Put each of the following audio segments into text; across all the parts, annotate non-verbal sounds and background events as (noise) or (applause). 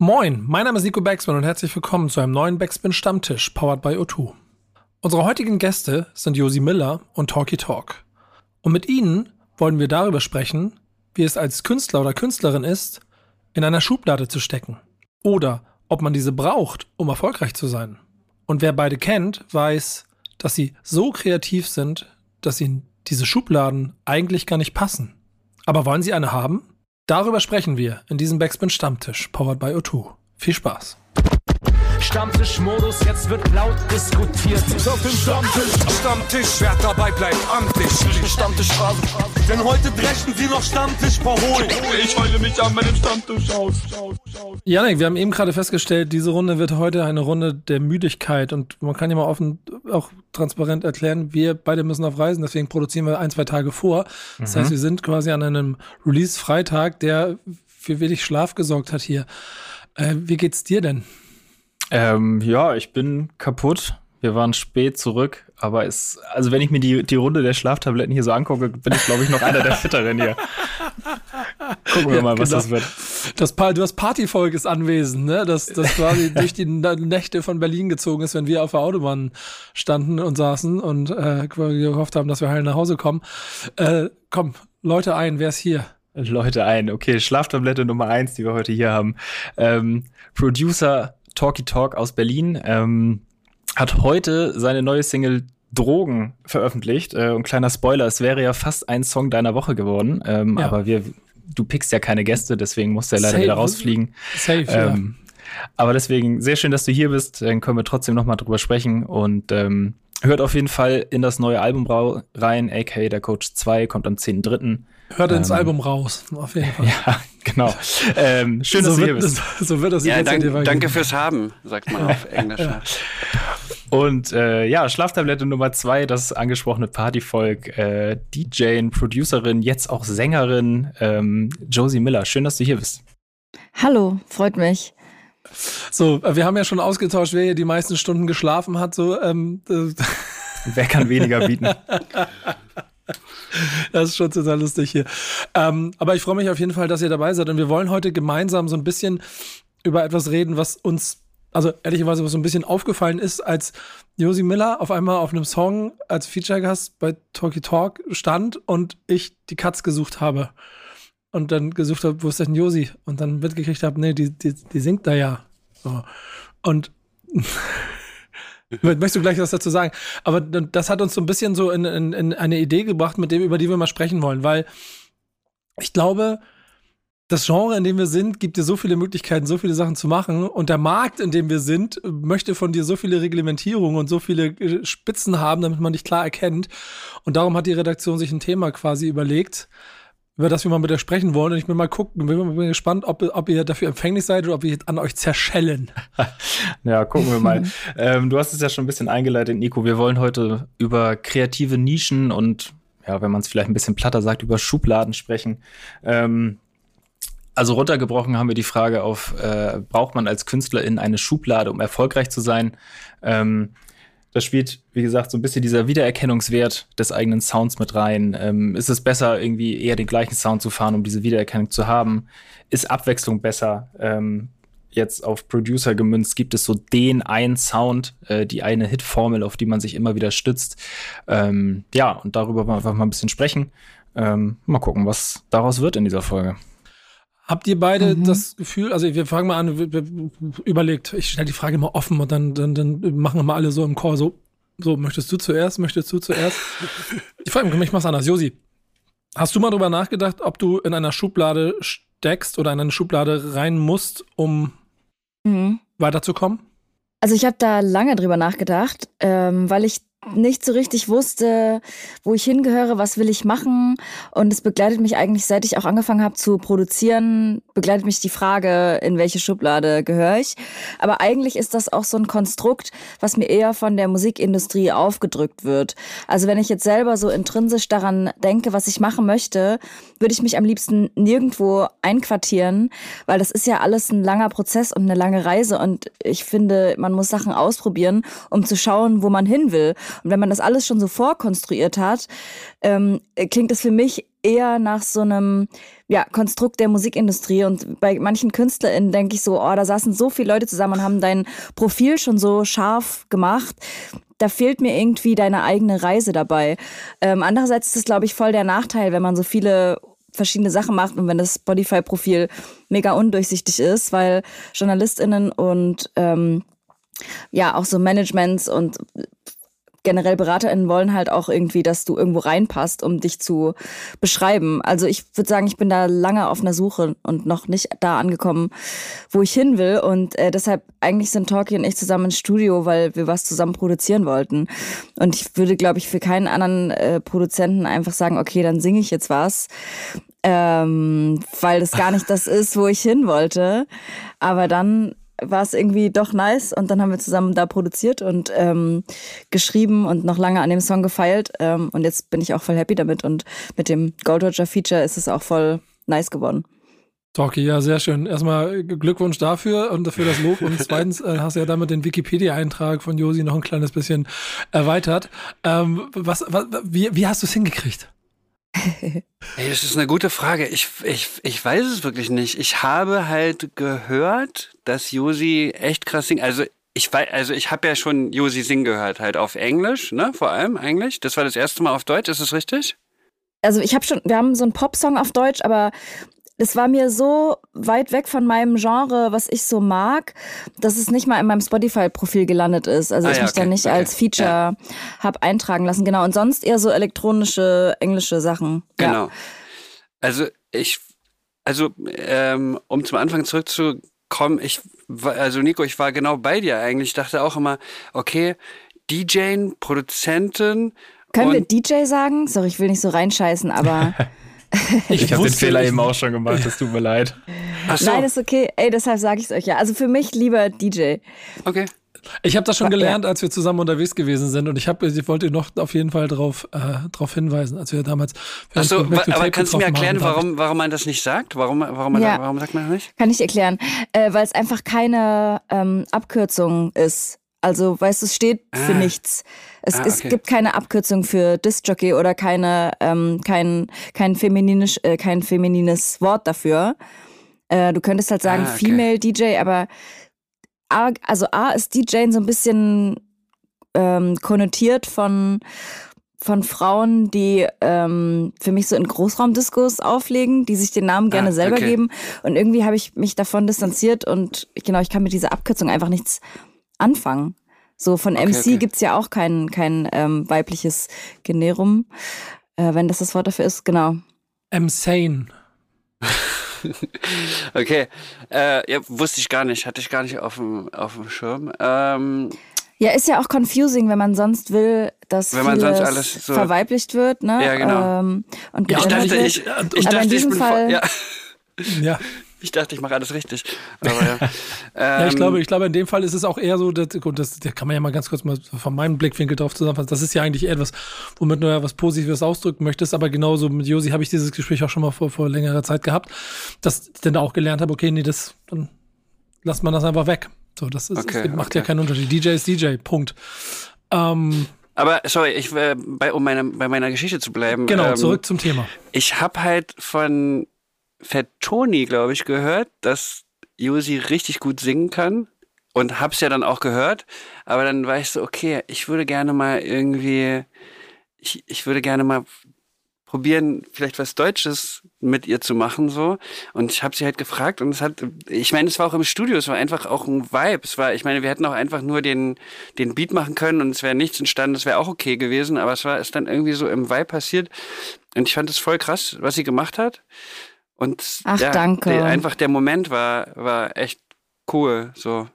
Moin, mein Name ist Nico Backspin und herzlich willkommen zu einem neuen Backspin Stammtisch, powered by O2. Unsere heutigen Gäste sind Josi Miller und Talky Talk. Und mit ihnen wollen wir darüber sprechen, wie es als Künstler oder Künstlerin ist, in einer Schublade zu stecken. Oder ob man diese braucht, um erfolgreich zu sein. Und wer beide kennt, weiß, dass sie so kreativ sind, dass ihnen diese Schubladen eigentlich gar nicht passen. Aber wollen sie eine haben? Darüber sprechen wir in diesem Backspin Stammtisch, powered by O2. Viel Spaß. Stammtischmodus, jetzt wird laut diskutiert. Auf dem Stammtisch, Stammtisch, wer dabei bleibt, amtlich. Stammtischphase. Denn heute brechen sie noch Stammtisch verholen. Ich heule mich an meinem Stammtisch aus. Janik, wir haben eben gerade festgestellt, diese Runde wird heute eine Runde der Müdigkeit und man kann ja mal offen, auch transparent erklären, wir beide müssen auf Reisen, deswegen produzieren wir ein, zwei Tage vor. Das Mhm. heißt, wir sind quasi an einem Release-Freitag, der für wenig Schlaf gesorgt hat hier. Äh, wie geht's dir denn? Ähm, ja, ich bin kaputt. Wir waren spät zurück, aber es, also wenn ich mir die, die Runde der Schlaftabletten hier so angucke, bin ich, glaube ich, noch einer der Fitteren hier. Gucken wir Ja, mal, was genau. das wird. Das, du hast Partyvolk ist anwesend, ne? Das, das quasi (laughs) durch die Nächte von Berlin gezogen ist, wenn wir auf der Autobahn standen und saßen und äh, gehofft haben, dass wir heil nach Hause kommen. Äh, komm, Leute ein, wer ist hier? Leute ein. Okay, Schlaftablette Nummer eins, die wir heute hier haben. Ähm, Producer Talky Talk aus Berlin ähm, hat heute seine neue Single Drogen veröffentlicht. Äh, und kleiner Spoiler, es wäre ja fast ein Song deiner Woche geworden. Ähm, Ja. Aber wir, du pickst ja keine Gäste, deswegen musst du ja leider Safe. wieder rausfliegen. Safe, Ähm, aber deswegen sehr schön, dass du hier bist. Dann können wir trotzdem noch mal drüber sprechen und ähm, hört auf jeden Fall in das neue Album rein, aka der Coach 2 kommt am 10.3. Hört ins ähm, Album raus, auf jeden Fall. (laughs) Ja, genau. ähm, (laughs) schön, dass so, du hier wird, bist. so wird das Ja, dank, danke fürs Haben, sagt man auf (laughs) Englisch. Ja. Und äh, ja, Schlaftablette Nummer zwei, das angesprochene Partyvolk, äh, DJ, Producerin, jetzt auch Sängerin, ähm, Josie Miller. Schön, dass du hier bist. Hallo, freut mich. So, äh, wir haben ja schon ausgetauscht, wer hier die meisten Stunden geschlafen hat. So, ähm, äh, Wer kann weniger bieten? (laughs) Das ist schon total lustig hier. Ähm, aber ich freue mich auf jeden Fall, dass ihr dabei seid. Und wir wollen heute gemeinsam so ein bisschen über etwas reden, was uns, also ehrlicherweise, was so ein bisschen aufgefallen ist, als Josi Miller auf einmal auf einem Song als Feature-Gast bei Talky Talk stand und ich die Katz gesucht habe. Und dann gesucht habe, wo ist denn Josi? Und dann mitgekriegt habe, nee, die, die, die singt da ja. So. Und (laughs) Möchtest du gleich was dazu sagen? Aber das hat uns so ein bisschen so in, in, in eine Idee gebracht, mit dem, über die wir mal sprechen wollen, weil ich glaube, das Genre, in dem wir sind, gibt dir so viele Möglichkeiten, so viele Sachen zu machen. Und der Markt, in dem wir sind, möchte von dir so viele Reglementierungen und so viele äh, Spitzen haben, damit man dich klar erkennt. Und darum hat die Redaktion sich ein Thema quasi überlegt, über das wir mal mit dir sprechen wollen. Und ich bin mal gucken, bin mal gespannt, ob, ob ihr dafür empfänglich seid oder ob wir an euch zerschellen. (laughs) Ja, gucken wir mal. (laughs) ähm, du hast es ja schon ein bisschen eingeleitet, Nico. Wir wollen heute über kreative Nischen und, ja, wenn man es vielleicht ein bisschen platter sagt, über Schubladen sprechen. Ähm, also runtergebrochen haben wir die Frage auf, äh, braucht man als Künstlerin eine Schublade, um erfolgreich zu sein? Ähm, da spielt, wie gesagt, so ein bisschen dieser Wiedererkennungswert des eigenen Sounds mit rein. Ähm, ist es besser, irgendwie eher den gleichen Sound zu fahren, um diese Wiedererkennung zu haben? Ist Abwechslung besser? Ähm, jetzt auf Producer gemünzt, gibt es so den einen Sound, äh, die eine Hitformel, auf die man sich immer wieder stützt. Ähm, ja, und darüber wollen wir einfach mal ein bisschen sprechen. Ähm, mal gucken, was daraus wird in dieser Folge. Habt ihr beide Mhm. das Gefühl, also wir fangen mal an, wir- wir- überlegt, ich stelle die Frage mal offen und dann, dann, dann machen wir mal alle so im Chor so, so, möchtest du zuerst, möchtest du zuerst? (laughs) ich frage mich, ich mach's anders. Josi, hast du mal drüber nachgedacht, ob du in einer Schublade steckst oder in eine Schublade rein musst, um Mhm. weiterzukommen? Also ich habe da lange drüber nachgedacht, ähm, weil ich nicht so richtig wusste, wo ich hingehöre, was will ich machen. Und es begleitet mich eigentlich, seit ich auch angefangen habe zu produzieren, begleitet mich die Frage, in welche Schublade gehöre ich. Aber eigentlich ist das auch so ein Konstrukt, was mir eher von der Musikindustrie aufgedrückt wird. Also wenn ich jetzt selber so intrinsisch daran denke, was ich machen möchte, würde ich mich am liebsten nirgendwo einquartieren, weil das ist ja alles ein langer Prozess und eine lange Reise. Und ich finde, man muss Sachen ausprobieren, um zu schauen, wo man hin will. Und wenn man das alles schon so vorkonstruiert hat, ähm, klingt es für mich eher nach so einem ja, Konstrukt der Musikindustrie. Und bei manchen KünstlerInnen denke ich so, oh, da saßen so viele Leute zusammen und haben dein Profil schon so scharf gemacht. Da fehlt mir irgendwie deine eigene Reise dabei. Ähm, andererseits ist es, glaube ich, voll der Nachteil, wenn man so viele verschiedene Sachen macht und wenn das Spotify-Profil mega undurchsichtig ist, weil JournalistInnen und ähm, ja, auch so Managements und generell BeraterInnen wollen halt auch irgendwie, dass du irgendwo reinpasst, um dich zu beschreiben. Also ich würde sagen, ich bin da lange auf einer Suche und noch nicht da angekommen, wo ich hin will. Und äh, deshalb eigentlich sind Talkie und ich zusammen ins Studio, weil wir was zusammen produzieren wollten. Und ich würde, glaube ich, für keinen anderen äh, Produzenten einfach sagen, okay, dann singe ich jetzt was. Ähm, weil das gar nicht das ist, wo ich hin wollte. Aber dann war es irgendwie doch nice und dann haben wir zusammen da produziert und ähm, geschrieben und noch lange an dem Song gefeilt ähm, und jetzt bin ich auch voll happy damit und mit dem Gold Roger Feature ist es auch voll nice geworden. Talkie, ja, sehr schön. Erstmal Glückwunsch dafür und dafür das Lob. Und (laughs) zweitens äh, hast du ja damit den Wikipedia-Eintrag von Josi noch ein kleines bisschen erweitert. Ähm, was, was, wie, wie hast du es hingekriegt? Hey, das ist eine gute Frage. Ich, ich, ich weiß es wirklich nicht. Ich habe halt gehört, dass Josi echt krass singt. Also ich weiß, also ich habe ja schon Josi singen gehört, halt auf Englisch, ne? Vor allem eigentlich. Das war das erste Mal auf Deutsch, ist es richtig? Also ich habe schon, wir haben so einen Popsong auf Deutsch, aber es war mir so weit weg von meinem Genre, was ich so mag, dass es nicht mal in meinem Spotify-Profil gelandet ist. Also ah, ich ja, mich okay, dann nicht okay. als Feature ja. habe eintragen lassen. Genau. Und sonst eher so elektronische, englische Sachen. Genau. Ja. Also ich, also ähm, um zum Anfang zurückzukommen, ich, also Nico, ich war genau bei dir eigentlich. Ich dachte auch immer, okay, DJ, Produzentin. Können wir DJ sagen? Sorry, ich will nicht so reinscheißen, aber (laughs) (laughs) Ich, ich habe den Fehler eben auch schon gemacht, es tut mir leid. Ach so. Nein, ist okay. Ey, deshalb sage ich es euch ja. Also für mich lieber DJ. Okay. Ich habe das schon gelernt, als wir zusammen unterwegs gewesen sind und ich habe, ich wollte noch auf jeden Fall darauf äh, drauf hinweisen, als wir damals. Achso, aber kannst du mir erklären, warum, warum man das nicht sagt? Warum, warum, ja. warum sagt man das nicht? Kann ich erklären, äh, weil es einfach keine ähm, Abkürzung ist. Also, weißt du, es steht für ah. nichts. Es, ah, okay. es gibt keine Abkürzung für Disc-Jockey oder keine, ähm, kein, kein, femininisch, äh, kein feminines Wort dafür. Äh, du könntest halt sagen ah, okay. Female DJ, aber A, also A ist DJ so ein bisschen ähm, konnotiert von, von Frauen, die ähm, für mich so in Großraumdiskos auflegen, die sich den Namen gerne ah, selber okay. geben. Und irgendwie habe ich mich davon distanziert und genau, ich kann mit dieser Abkürzung einfach nichts anfangen. So von okay, MC okay. gibt's ja auch kein, kein ähm, weibliches Generum, äh, wenn das das Wort dafür ist, genau. Insane. (laughs) okay, äh, ja, wusste ich gar nicht, hatte ich gar nicht auf dem, auf dem Schirm. Ähm, ja, ist ja auch confusing, wenn man sonst will, dass wenn man sonst alles so verweiblicht wird, ne? Ja, genau. Ähm, und ich dachte, ich, ich, dachte, in diesem ich bin Fall, ja. ja. Ich dachte, ich mache alles richtig. Aber ja. ähm, (laughs) ja, ich glaube, ich glaube, in dem Fall ist es auch eher so, dass, gut, das, da kann man ja mal ganz kurz mal von meinem Blickwinkel drauf zusammenfassen. Das ist ja eigentlich etwas, womit du ja was Positives ausdrücken möchtest. Aber genauso mit Josi habe ich dieses Gespräch auch schon mal vor, vor längerer Zeit gehabt, dass ich dann auch gelernt habe, okay, nee, das, dann lasst man das einfach weg. So, das ist, okay, macht okay. ja keinen Unterschied. DJ ist DJ, Punkt. Ähm, aber sorry, ich äh, bei, um meine, bei meiner Geschichte zu bleiben. Genau, ähm, zurück zum Thema. Ich habe halt von Fat Tony, glaube ich, gehört, dass Josi richtig gut singen kann. Und hab's ja dann auch gehört. Aber dann war ich so, okay, ich würde gerne mal irgendwie, ich, ich würde gerne mal probieren, vielleicht was Deutsches mit ihr zu machen, so. Und ich habe sie halt gefragt und es hat, ich meine, es war auch im Studio, es war einfach auch ein Vibe. Es war, ich meine, wir hätten auch einfach nur den, den Beat machen können und es wäre nichts entstanden, das wäre auch okay gewesen, aber es war, ist dann irgendwie so im Vibe passiert. Und ich fand es voll krass, was sie gemacht hat. Und Ach, ja, danke. Der, einfach der Moment war, war echt cool. So.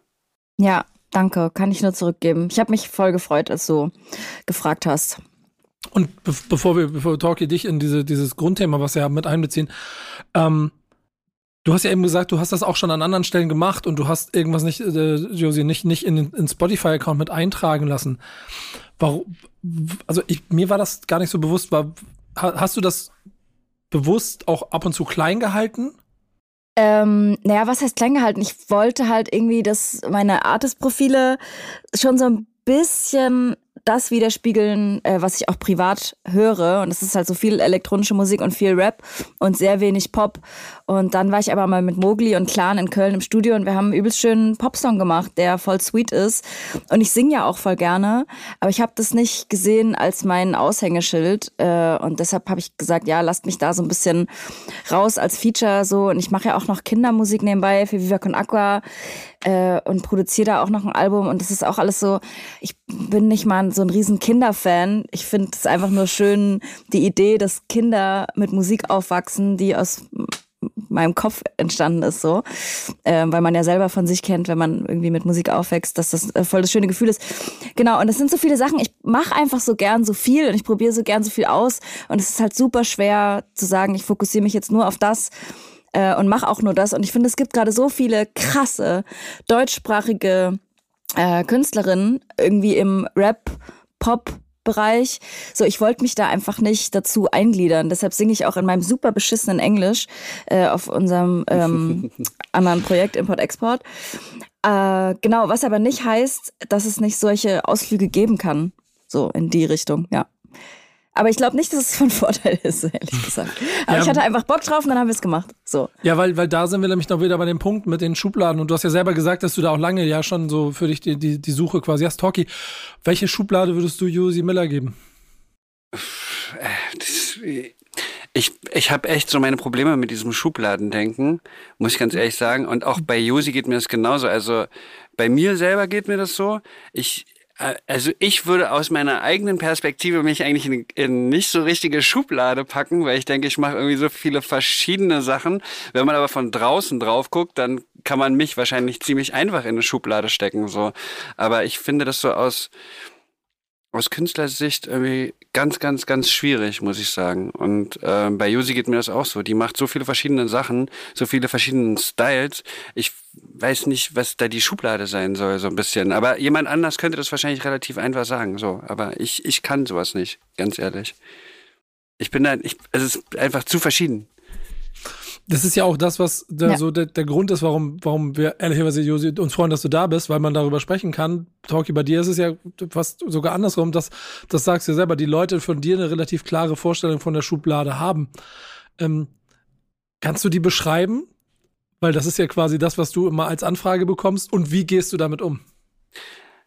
Ja, danke. Kann ich nur zurückgeben. Ich habe mich voll gefreut, als du gefragt hast. Und be bevor wir, bevor Talkie dich in diese, dieses Grundthema, was wir haben, mit einbeziehen, ähm, du hast ja eben gesagt, du hast das auch schon an anderen Stellen gemacht und du hast irgendwas nicht, äh, Josie, nicht, nicht in den Spotify-Account mit eintragen lassen. Warum, also ich, mir war das gar nicht so bewusst. War, hast du das bewusst auch ab und zu klein gehalten? Ähm, naja, was heißt klein gehalten? Ich wollte halt irgendwie, dass meine Artist-Profile schon so ein bisschen das widerspiegeln, äh, was ich auch privat höre. Und es ist halt so viel elektronische Musik und viel Rap und sehr wenig Pop. Und dann war ich aber mal mit Mogli und Clan in Köln im Studio und wir haben einen übelst schönen Popsong gemacht, der voll sweet ist. Und ich singe ja auch voll gerne, aber ich habe das nicht gesehen als mein Aushängeschild. Äh, und deshalb habe ich gesagt, ja, lasst mich da so ein bisschen raus als Feature so. Und ich mache ja auch noch Kindermusik nebenbei für Viva Con Aqua äh, und produziere da auch noch ein Album. Und das ist auch alles so, ich bin nicht mal so ein riesen Kinderfan. Ich finde es einfach nur schön, die Idee, dass Kinder mit Musik aufwachsen, die aus meinem Kopf entstanden ist so, äh, weil man ja selber von sich kennt, wenn man irgendwie mit Musik aufwächst, dass das äh, voll das schöne Gefühl ist. Genau, und das sind so viele Sachen. Ich mache einfach so gern so viel und ich probiere so gern so viel aus und es ist halt super schwer zu sagen, ich fokussiere mich jetzt nur auf das äh, und mache auch nur das. Und ich finde, es gibt gerade so viele krasse deutschsprachige äh, Künstlerinnen irgendwie im Rap, Pop, Bereich. So, ich wollte mich da einfach nicht dazu eingliedern. Deshalb singe ich auch in meinem super beschissenen Englisch äh, auf unserem ähm, (laughs) anderen Projekt Import-Export. Äh, genau, was aber nicht heißt, dass es nicht solche Ausflüge geben kann. So in die Richtung, ja. Aber ich glaube nicht, dass es von Vorteil ist, ehrlich gesagt. Aber ja, ich hatte einfach Bock drauf und dann haben wir es gemacht. So. Ja, weil, weil da sind wir nämlich noch wieder bei dem Punkt mit den Schubladen. Und du hast ja selber gesagt, dass du da auch lange ja schon so für dich die, die, die Suche quasi hast. Talkie, welche Schublade würdest du Josi Miller geben? Das, ich ich habe echt so meine Probleme mit diesem Schubladendenken, muss ich ganz ehrlich sagen. Und auch bei Josi geht mir das genauso. Also bei mir selber geht mir das so. Ich, äh, also ich würde aus meiner eigenen Perspektive mich eigentlich in, in nicht so richtige Schublade packen, weil ich denke, ich mache irgendwie so viele verschiedene Sachen. Wenn man aber von draußen drauf guckt, dann kann man mich wahrscheinlich ziemlich einfach in eine Schublade stecken. So, aber ich finde das so aus aus Künstlersicht irgendwie ganz, ganz, ganz schwierig, muss ich sagen. Und äh, bei Josi geht mir das auch so. Die macht so viele verschiedene Sachen, so viele verschiedene Styles. Ich weiß nicht, was da die Schublade sein soll, so ein bisschen. Aber jemand anders könnte das wahrscheinlich relativ einfach sagen. So, aber ich, ich kann sowas nicht, ganz ehrlich. Ich bin da, ich, es ist einfach zu verschieden. Das ist ja auch das, was der, ja. so der, der Grund ist, warum, warum wir ehrlicherweise Josi, uns freuen, dass du da bist, weil man darüber sprechen kann. Talkie, bei dir ist es ja fast sogar andersrum, dass, das sagst du ja selber, die Leute von dir eine relativ klare Vorstellung von der Schublade haben. Ähm, kannst du die beschreiben? Weil das ist ja quasi das, was du immer als Anfrage bekommst. Und wie gehst du damit um?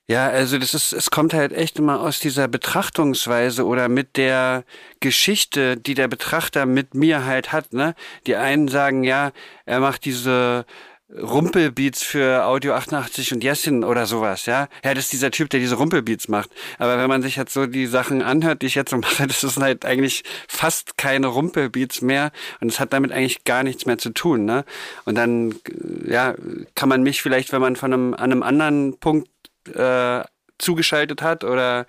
Ja, also das ist, es kommt halt echt immer aus dieser Betrachtungsweise oder mit der Geschichte, die der Betrachter mit mir halt hat. Ne? Die einen sagen, ja, er macht diese Rumpelbeats für Audio 88 und Jessin oder sowas, ja. Ja, das ist dieser Typ, der diese Rumpelbeats macht. Aber wenn man sich jetzt so die Sachen anhört, die ich jetzt so (laughs) mache, das ist halt eigentlich fast keine Rumpelbeats mehr und es hat damit eigentlich gar nichts mehr zu tun, ne? Und dann, ja, kann man mich vielleicht, wenn man von einem, an einem anderen Punkt äh, zugeschaltet hat oder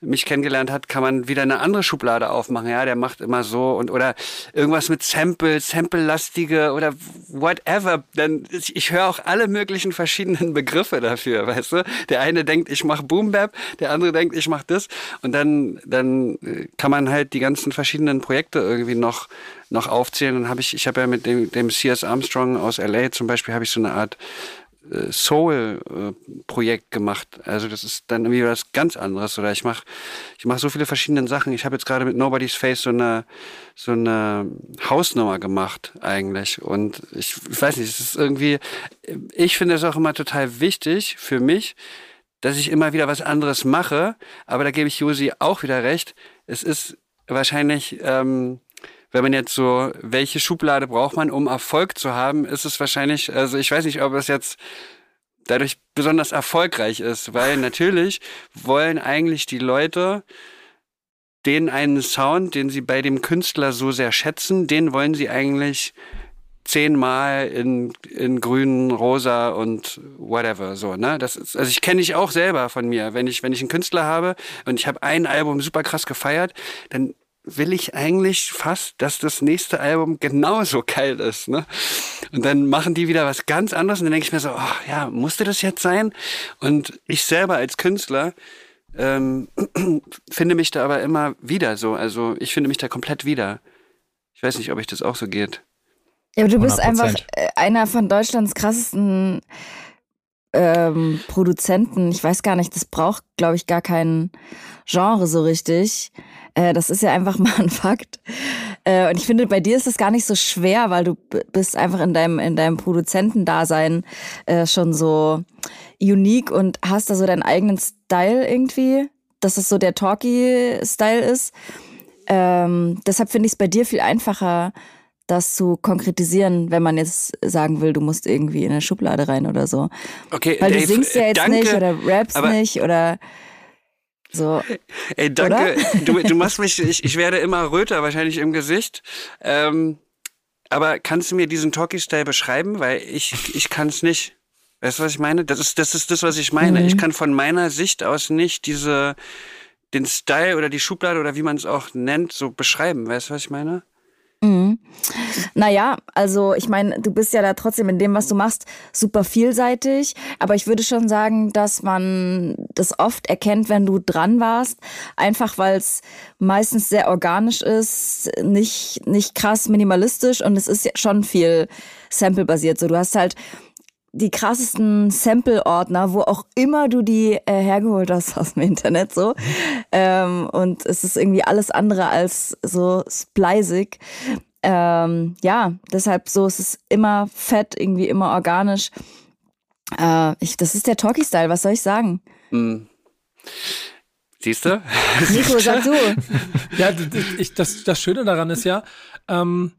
mich kennengelernt hat, kann man wieder eine andere Schublade aufmachen. Ja, der macht immer so und oder irgendwas mit Sample, Sample-lastige oder whatever. Dann ich, ich höre auch alle möglichen verschiedenen Begriffe dafür, (laughs) weißt du? Der eine denkt, ich mache Boom Bap, der andere denkt, ich mache das und dann dann kann man halt die ganzen verschiedenen Projekte irgendwie noch noch aufzählen. Dann habe ich ich habe ja mit dem, dem C.S. Armstrong aus LA zum Beispiel habe ich so eine Art äh, Soul-Projekt gemacht. Also das ist dann irgendwie was ganz anderes. Oder ich mache ich mach so viele verschiedene Sachen. Ich habe jetzt gerade mit Nobody's Face so eine so eine Hausnummer gemacht eigentlich. Und ich, ich weiß nicht, es ist irgendwie, ich finde es auch immer total wichtig für mich, dass ich immer wieder was anderes mache. Aber da gebe ich Josi auch wieder recht. Es ist wahrscheinlich ähm, wenn man jetzt so, welche Schublade braucht man, um Erfolg zu haben, ist es wahrscheinlich, also ich weiß nicht, ob es jetzt dadurch besonders erfolgreich ist, weil (laughs) natürlich wollen eigentlich die Leute den einen Sound, den sie bei dem Künstler so sehr schätzen, den wollen sie eigentlich zehnmal in, in grün, rosa und whatever, so, ne? Das ist, also ich kenne ich auch selber von mir. Wenn ich, wenn ich einen Künstler habe und ich habe ein Album super krass gefeiert, dann will ich eigentlich fast, dass das nächste Album genauso geil ist. Ne? Und dann machen die wieder was ganz anderes und dann denke ich mir so, oh, ja, musste das jetzt sein? Und ich selber als Künstler ähm, (clears throat) finde mich da aber immer wieder so. Also ich finde mich da komplett wieder. Ich weiß nicht, ob ich das auch so geht. Ja, aber du bist 100%. einfach äh, einer von Deutschlands krassesten ähm, Produzenten, ich weiß gar nicht, das braucht, glaube ich, gar kein Genre so richtig. Äh, das ist ja einfach (laughs) mal ein Fakt. Äh, und ich finde, bei dir ist das gar nicht so schwer, weil du bist einfach in deinem, in deinem Produzentendasein äh, schon so unique und hast da so deinen eigenen Style irgendwie, dass es so der Talkie-Style ist. Ähm, deshalb finde ich es bei dir viel einfacher, das zu konkretisieren, wenn man jetzt sagen will, du musst irgendwie in eine Schublade rein oder so. Okay, Weil Dave, du singst ja jetzt danke, nicht oder rappst nicht oder so. Ey, danke. Du, du machst mich, ich, ich werde immer röter wahrscheinlich im Gesicht. Ähm, aber kannst du mir diesen Talkie-Style beschreiben? Weil ich, ich kann es nicht. Weißt du, was ich meine? Das ist, das ist das, was ich meine. Mhm. Ich kann von meiner Sicht aus nicht diese, den Style oder die Schublade oder wie man es auch nennt, so beschreiben. Weißt du, was ich meine? Mhm. Naja, also ich meine, du bist ja da trotzdem in dem, was du machst, super vielseitig. Aber ich würde schon sagen, dass man das oft erkennt, wenn du dran warst. Einfach weil es meistens sehr organisch ist, nicht, nicht krass minimalistisch und es ist ja schon viel Sample-basiert. So, du hast halt die krassesten Sample-Ordner, wo auch immer du die äh, hergeholt hast aus dem Internet so. Ähm, und es ist irgendwie alles andere als so splicig. Ähm, ja, deshalb so, es ist immer fett, irgendwie immer organisch. Äh, ich, das ist der Talkie-Style, was soll ich sagen? Hm. Siehst du? (laughs) Nico, sag du. (laughs) Ja, ich, das, das Schöne daran ist ja, ähm,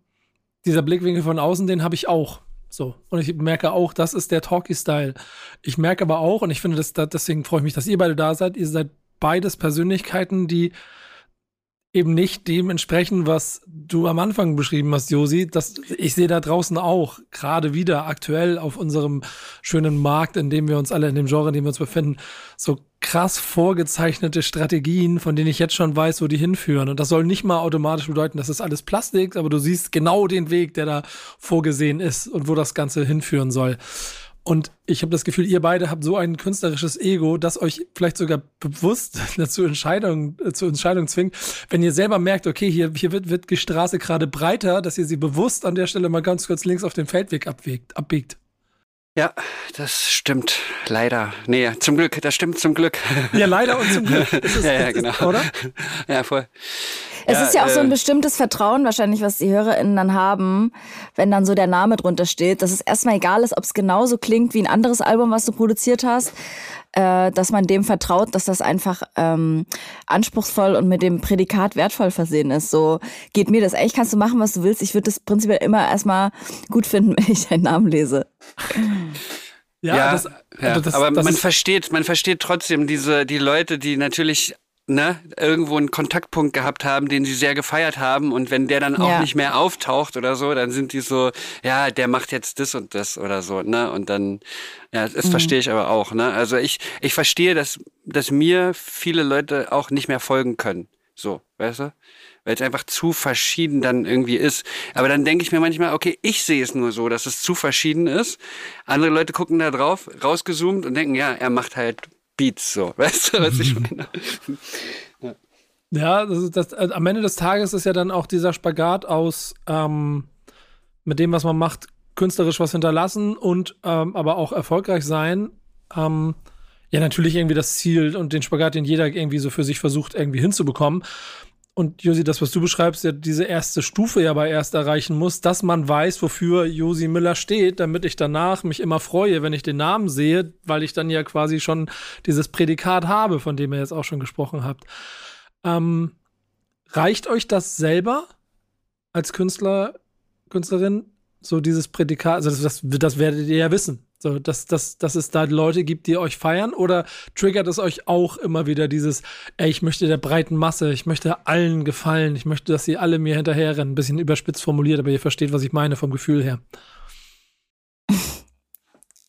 dieser Blickwinkel von außen, den habe ich auch. So. Und ich merke auch, das ist der Talkie-Style. Ich merke aber auch, und ich finde, das, da- deswegen freue ich mich, dass ihr beide da seid. Ihr seid beides Persönlichkeiten, die eben nicht dem entsprechen, was du am Anfang beschrieben hast, Josi. Das, ich sehe da draußen auch, gerade wieder aktuell auf unserem schönen Markt, in dem wir uns alle, in dem Genre, in dem wir uns befinden, so krass vorgezeichnete Strategien, von denen ich jetzt schon weiß, wo die hinführen. Und das soll nicht mal automatisch bedeuten, das ist alles Plastik, aber du siehst genau den Weg, der da vorgesehen ist und wo das Ganze hinführen soll. Und ich habe das Gefühl, ihr beide habt so ein künstlerisches Ego, das euch vielleicht sogar bewusst (laughs) dazu Entscheidungen, äh, zur Entscheidung zwingt, wenn ihr selber merkt, okay, hier, hier wird, wird die Straße gerade breiter, dass ihr sie bewusst an der Stelle mal ganz kurz links auf den Feldweg abwegt, abbiegt. Ja, das stimmt. Leider. Nee, zum Glück. Das stimmt zum Glück. Ja, leider und zum Glück. (laughs) Ist- ja, ja, genau. ist- Oder? Ja, voll. Es Ja, ist ja auch so ein äh, bestimmtes Vertrauen wahrscheinlich, was die HörerInnen dann haben, wenn dann so der Name drunter steht, dass es erstmal egal ist, ob es genauso klingt wie ein anderes Album, was du produziert hast, äh, dass man dem vertraut, dass das einfach ähm, anspruchsvoll und mit dem Prädikat wertvoll versehen ist. So geht mir das. Eigentlich kannst du machen, was du willst. Ich würde das prinzipiell immer erstmal gut finden, (laughs) wenn ich deinen Namen lese. Ja, das, ja. also das, aber das man versteht, man versteht trotzdem diese, die Leute, die natürlich ne, irgendwo einen Kontaktpunkt gehabt haben, den sie sehr gefeiert haben und wenn der dann auch Ja. nicht mehr auftaucht oder so, dann sind die so, ja, der macht jetzt das und das oder so, ne? Und dann, ja, das verstehe ich aber auch, ne? Also ich, ich verstehe, dass, dass mir viele Leute auch nicht mehr folgen können. So, weißt du? Weil es einfach zu verschieden dann irgendwie ist. Aber dann denke ich mir manchmal, okay, ich sehe es nur so, dass es zu verschieden ist. Andere Leute gucken da drauf, rausgezoomt und denken, ja, er macht halt Beats so. (laughs) Weißt du, was ich meine? Ja, das ist das, äh, am Ende des Tages ist ja dann auch dieser Spagat aus ähm, mit dem, was man macht, künstlerisch was hinterlassen und ähm, aber auch erfolgreich sein. Ähm, ja, natürlich irgendwie das Ziel und den Spagat, den jeder irgendwie so für sich versucht, irgendwie hinzubekommen. Und Josi, das, was du beschreibst, ja diese erste Stufe ja aber erst erreichen muss, dass man weiß, wofür Josi Miller steht, damit ich danach mich immer freue, wenn ich den Namen sehe, weil ich dann ja quasi schon dieses Prädikat habe, von dem ihr jetzt auch schon gesprochen habt. Ähm, reicht euch das selber als Künstler, Künstlerin, so dieses Prädikat, also das, das, das werdet ihr ja wissen, so, dass, dass, dass es da Leute gibt, die euch feiern oder triggert es euch auch immer wieder dieses, ey, ich möchte der breiten Masse, ich möchte allen gefallen, ich möchte, dass sie alle mir hinterherrennen, ein bisschen überspitzt formuliert, aber ihr versteht, was ich meine vom Gefühl her.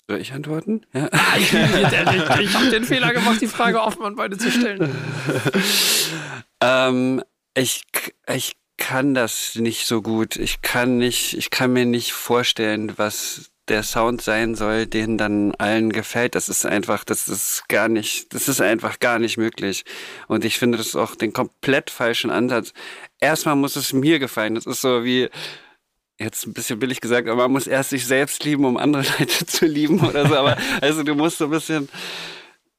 Soll ich antworten? Ja. (laughs) ich habe den Fehler gemacht, die Frage offen an beide zu stellen. (laughs) Ähm, ich, ich kann das nicht so gut. Ich kann nicht, ich kann mir nicht vorstellen, was der Sound sein soll, den dann allen gefällt. Das ist einfach, das ist gar nicht, das ist einfach gar nicht möglich. Und ich finde das auch den komplett falschen Ansatz. Erstmal muss es mir gefallen. Das ist so wie, jetzt ein bisschen billig gesagt, aber man muss erst sich selbst lieben, um andere (laughs) Leute zu lieben oder so. Aber (laughs) also du musst so ein bisschen,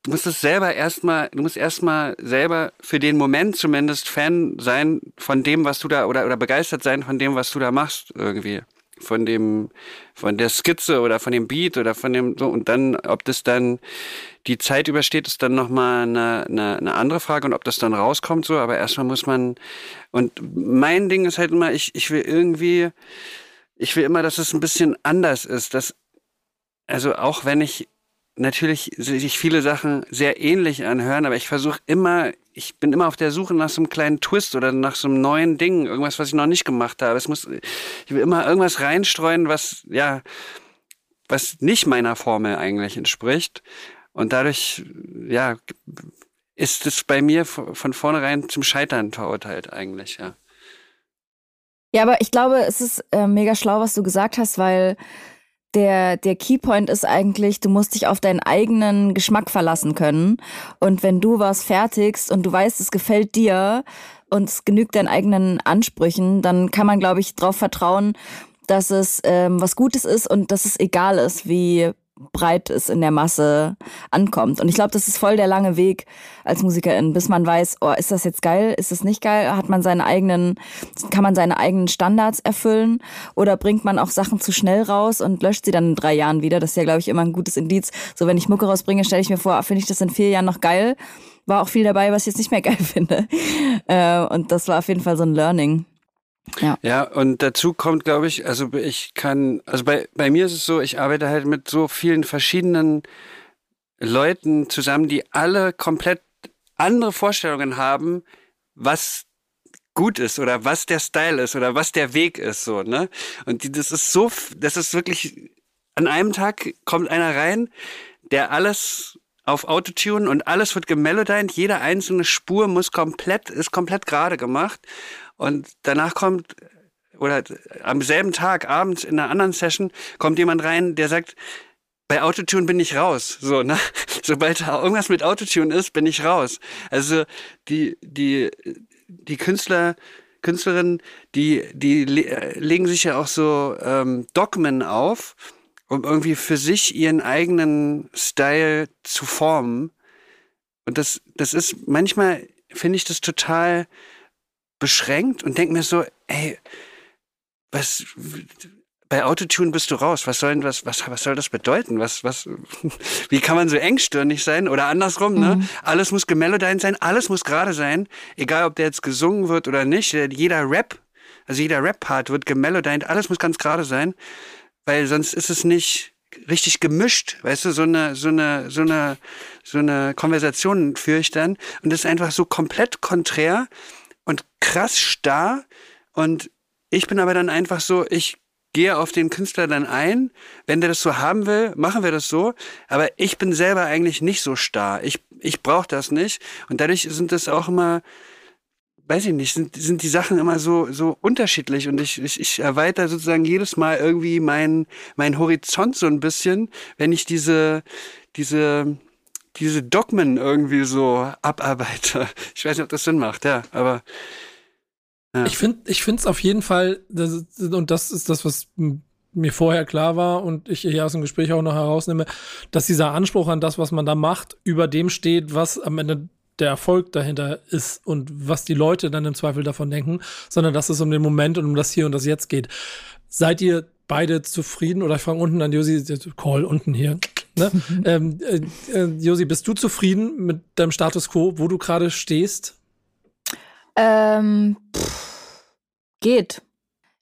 du musst es selber erstmal, du musst erstmal selber für den Moment zumindest Fan sein von dem, was du da oder, oder begeistert sein von dem, was du da machst irgendwie. Von dem, von der Skizze oder von dem Beat oder von dem so. Und dann, ob das dann die Zeit übersteht, ist dann nochmal eine, eine, eine andere Frage und ob das dann rauskommt so, aber erstmal muss man und mein Ding ist halt immer, ich, ich will irgendwie, ich will immer, dass es ein bisschen anders ist, dass, also auch wenn ich natürlich sich viele Sachen sehr ähnlich anhören, aber ich versuche immer, ich bin immer auf der Suche nach so einem kleinen Twist oder nach so einem neuen Ding, irgendwas, was ich noch nicht gemacht habe. Es muss, ich will immer irgendwas reinstreuen, was, ja, was nicht meiner Formel eigentlich entspricht. Und dadurch, ja, ist es bei mir von vornherein zum Scheitern verurteilt eigentlich, ja. Ja, aber ich glaube, es ist äh, mega schlau, was du gesagt hast, weil der, der Keypoint ist eigentlich, du musst dich auf deinen eigenen Geschmack verlassen können. Und wenn du was fertigst und du weißt, es gefällt dir und es genügt deinen eigenen Ansprüchen, dann kann man, glaube ich, darauf vertrauen, dass es ähm, was Gutes ist und dass es egal ist, wie breit es in der Masse ankommt. Und ich glaube, das ist voll der lange Weg als Musikerin, bis man weiß, oh, ist das jetzt geil, ist das nicht geil? Hat man seine eigenen, kann man seine eigenen Standards erfüllen? Oder bringt man auch Sachen zu schnell raus und löscht sie dann in drei Jahren wieder? Das ist ja, glaube ich, immer ein gutes Indiz. So, wenn ich Mucke rausbringe, stelle ich mir vor, finde ich das in vier Jahren noch geil? War auch viel dabei, was ich jetzt nicht mehr geil (laughs) finde. Äh, und das war auf jeden Fall so ein Learning. Ja. ja, und dazu kommt, glaube ich, also ich kann, also bei, bei mir ist es so, ich arbeite halt mit so vielen verschiedenen Leuten zusammen, die alle komplett andere Vorstellungen haben, was gut ist oder was der Style ist oder was der Weg ist, so, ne? Und die, das ist so, das ist wirklich, an einem Tag kommt einer rein, der alles auf Autotune und alles wird gemelodined, jede einzelne Spur muss komplett, ist komplett gerade gemacht und danach kommt, oder am selben Tag, abends in einer anderen Session, kommt jemand rein, der sagt, bei Autotune bin ich raus. So, ne? (laughs) Sobald irgendwas mit Autotune ist, bin ich raus. Also die, die, die Künstler, Künstlerinnen, die, die legen sich ja auch so ähm, Dogmen auf, um irgendwie für sich ihren eigenen Style zu formen. Und das, das ist manchmal finde ich das total beschränkt und denke mir so, ey, was bei Autotune bist du raus. Was soll denn was was was soll das bedeuten? Was was (laughs) wie kann man so engstirnig sein oder andersrum, ne? mhm. ne? Alles muss gemelodined sein, alles muss gerade sein, egal ob der jetzt gesungen wird oder nicht. Jeder Rap, also jeder Rap Part wird gemelodined, alles muss ganz gerade sein, weil sonst ist es nicht richtig gemischt, weißt du, so eine so eine so eine so eine Konversation führe ich dann und das ist einfach so komplett konträr und krass starr. Und ich bin aber dann einfach so, ich gehe auf den Künstler dann ein. Wenn der das so haben will, machen wir das so. Aber ich bin selber eigentlich nicht so starr. Ich, ich brauche das nicht. Und dadurch sind das auch immer, weiß ich nicht, sind, sind die Sachen immer so, so unterschiedlich. Und ich, ich, ich erweitere sozusagen jedes Mal irgendwie mein, mein Horizont so ein bisschen, wenn ich diese, diese, diese Dogmen irgendwie so abarbeite. (laughs) Ich weiß nicht, ob das Sinn macht, ja, aber. Ja. Ich finde ich finde es auf jeden Fall, das, und das ist das, was mir vorher klar war und ich hier aus dem Gespräch auch noch herausnehme, dass dieser Anspruch an das, was man da macht, über dem steht, was am Ende der Erfolg dahinter ist und was die Leute dann im Zweifel davon denken, sondern dass es um den Moment und um das Hier und das Jetzt geht. Seid ihr beide zufrieden oder ich fange unten an Josi, Call unten hier. Ne? (laughs) ähm, äh, äh, Josi, bist du zufrieden mit deinem Status quo, wo du gerade stehst? Ähm, pff, geht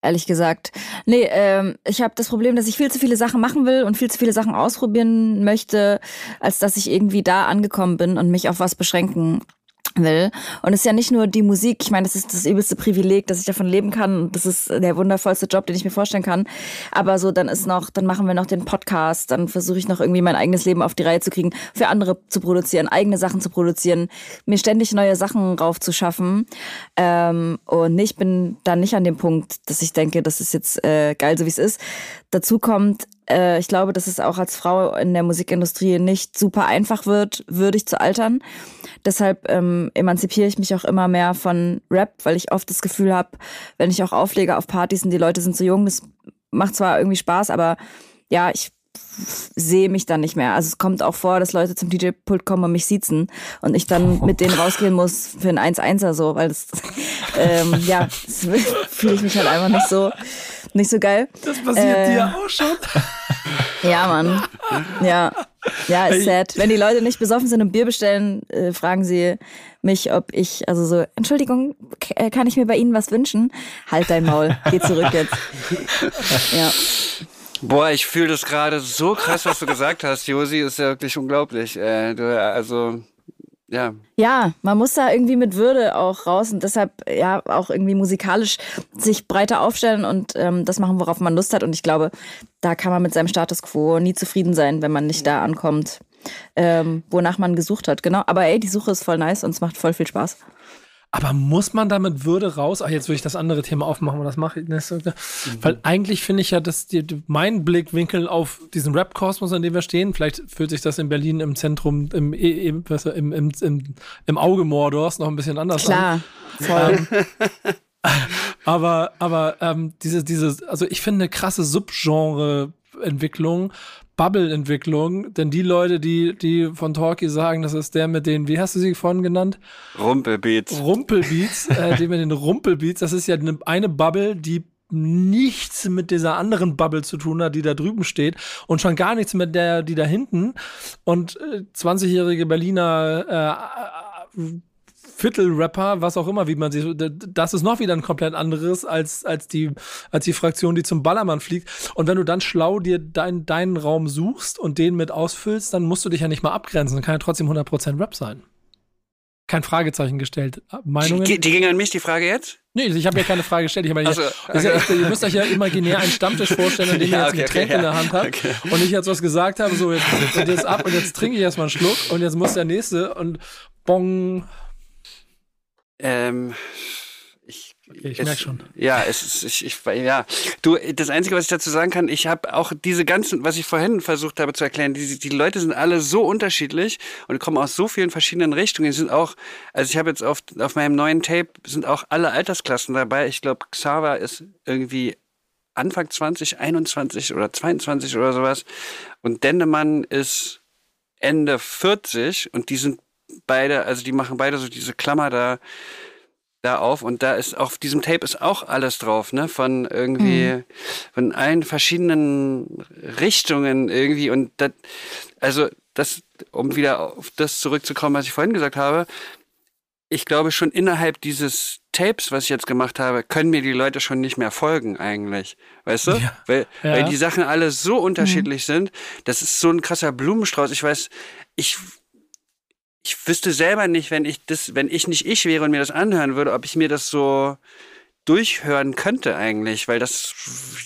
ehrlich gesagt. Nee, ähm, ich habe das Problem, dass ich viel zu viele Sachen machen will und viel zu viele Sachen ausprobieren möchte, als dass ich irgendwie da angekommen bin und mich auf was beschränken will. Und es ist ja nicht nur die Musik, ich meine, das ist das übelste Privileg, dass ich davon leben kann. Das ist der wundervollste Job, den ich mir vorstellen kann. Aber so, dann ist noch, dann machen wir noch den Podcast, dann versuche ich noch irgendwie mein eigenes Leben auf die Reihe zu kriegen, für andere zu produzieren, eigene Sachen zu produzieren, mir ständig neue Sachen raufzuschaffen. Ähm, und ich bin dann nicht an dem Punkt, dass ich denke, das ist jetzt äh, geil, so wie es ist. Dazu kommt, äh, ich glaube, dass es auch als Frau in der Musikindustrie nicht super einfach wird, würdig zu altern. Deshalb ähm, emanzipiere ich mich auch immer mehr von Rap, weil ich oft das Gefühl habe, wenn ich auch auflege auf Partys und die Leute sind so jung, das macht zwar irgendwie Spaß, aber ja, ich sehe mich dann nicht mehr. Also es kommt auch vor, dass Leute zum DJ-Pult kommen und mich siezen und ich dann mit denen rausgehen muss für ein 1-1er so, weil das, (laughs) ähm, ja, (laughs) fühle ich mich halt einfach nicht so, nicht so geil. Das passiert äh, dir auch schon. (laughs) Ja, Mann. Ja. Ja, ist sad. Wenn die Leute nicht besoffen sind und Bier bestellen, äh, fragen sie mich, ob ich, also so, Entschuldigung, äh, kann ich mir bei Ihnen was wünschen? Halt dein Maul, geh zurück jetzt. Ja. Boah, ich fühle das gerade so krass, was du gesagt hast, Josi, ist ja wirklich unglaublich. Äh, du, also, ja. Ja, man muss da irgendwie mit Würde auch raus und deshalb ja auch irgendwie musikalisch sich breiter aufstellen und ähm, das machen, worauf man Lust hat. Und ich glaube, da kann man mit seinem Status quo nie zufrieden sein, wenn man nicht da ankommt, ähm, wonach man gesucht hat. Genau. Aber ey, die Suche ist voll nice und es macht voll viel Spaß. Aber muss man damit Würde raus? Ach, jetzt will ich das andere Thema aufmachen, aber das mache ich nicht. Mhm. Weil eigentlich finde ich ja, dass die, mein Blickwinkel auf diesen Rap-Kosmos, an dem wir stehen, vielleicht fühlt sich das in Berlin im Zentrum, im, im, im, im, im, im Auge Mordors noch ein bisschen anders Klar, an. Klar, voll. Ähm, (laughs) aber aber ähm, diese, diese, also ich finde eine krasse Subgenre-Entwicklung Bubble-Entwicklung, denn die Leute, die, die von Talkie sagen, das ist der mit den, wie hast du sie vorhin genannt? Rumpelbeats. Rumpelbeats, äh, (laughs) die mit den Rumpelbeats, das ist ja eine, eine Bubble, die nichts mit dieser anderen Bubble zu tun hat, die da drüben steht und schon gar nichts mit der, die da hinten und äh, 20-jährige Berliner äh, Viertelrapper, was auch immer, wie man sie, das ist noch wieder ein komplett anderes als, als die, als die Fraktion, die zum Ballermann fliegt. Und wenn du dann schlau dir dein, deinen Raum suchst und den mit ausfüllst, dann musst du dich ja nicht mal abgrenzen. Dann kann ja trotzdem 100% Rap sein. Kein Fragezeichen gestellt. Meinungen? Die, die ging an mich, die Frage jetzt? Nee, ich habe ja keine Frage gestellt. Ich hab ja, also, okay. ja, ihr müsst euch ja imaginär einen Stammtisch vorstellen, (laughs) in dem ja, ihr jetzt okay, ein Getränk okay, in der Hand habt. Und ich jetzt was gesagt habe, so jetzt, und jetzt ab und jetzt trinke ich erstmal einen Schluck und jetzt muss der nächste und bong. Ähm, ich, okay, ich merke schon. Ja, es ist, ich, ich, ja. Du, das Einzige, was ich dazu sagen kann, ich habe auch diese ganzen, was ich vorhin versucht habe zu erklären, die, die Leute sind alle so unterschiedlich und kommen aus so vielen verschiedenen Richtungen. Die sind auch, also ich habe jetzt auf, auf meinem neuen Tape sind auch alle Altersklassen dabei. Ich glaube, Xaver ist irgendwie Anfang 20, 21 oder 22 oder sowas. Und Dendemann ist Ende 40 und die sind beide, also die machen beide so diese Klammer da, da auf und da ist auf diesem Tape ist auch alles drauf, ne? Von irgendwie, mhm. von allen verschiedenen Richtungen irgendwie und das, also das, um wieder auf das zurückzukommen, was ich vorhin gesagt habe, ich glaube schon innerhalb dieses Tapes, was ich jetzt gemacht habe, können mir die Leute schon nicht mehr folgen eigentlich. Weißt du? Ja. Weil, ja. weil die Sachen alle so unterschiedlich mhm. sind. Das ist so ein krasser Blumenstrauß. Ich weiß, ich ich wüsste selber nicht, wenn ich das, wenn ich nicht ich wäre und mir das anhören würde, ob ich mir das so durchhören könnte eigentlich, weil das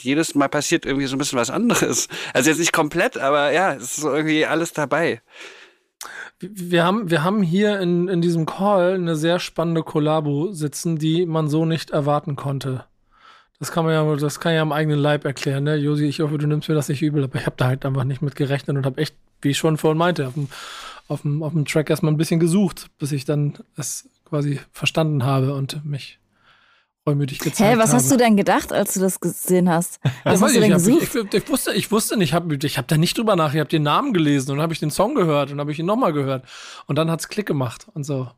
jedes Mal passiert irgendwie so ein bisschen was anderes. Also jetzt nicht komplett, aber ja, es ist irgendwie alles dabei. Wir haben, wir haben hier in, in diesem Call eine sehr spannende Kollabo sitzen, die man so nicht erwarten konnte. Das kann man ja, das kann ja am eigenen Leib erklären, ne? Josi, ich hoffe, du nimmst mir das nicht übel, aber ich habe da halt einfach nicht mit gerechnet und habe echt, wie ich schon vorhin meinte, auf dem auf dem, auf dem Track erstmal ein bisschen gesucht, bis ich dann es quasi verstanden habe und mich reumütig gezeigt habe. Hä, was habe. hast du denn gedacht, als du das gesehen hast? Was hast du denn gesucht? Ich, ich, ich, wusste, ich wusste nicht, ich habe ich hab da nicht drüber nach, ich habe den Namen gelesen und habe ich den Song gehört und habe ich ihn nochmal gehört und dann hat's Klick gemacht und so.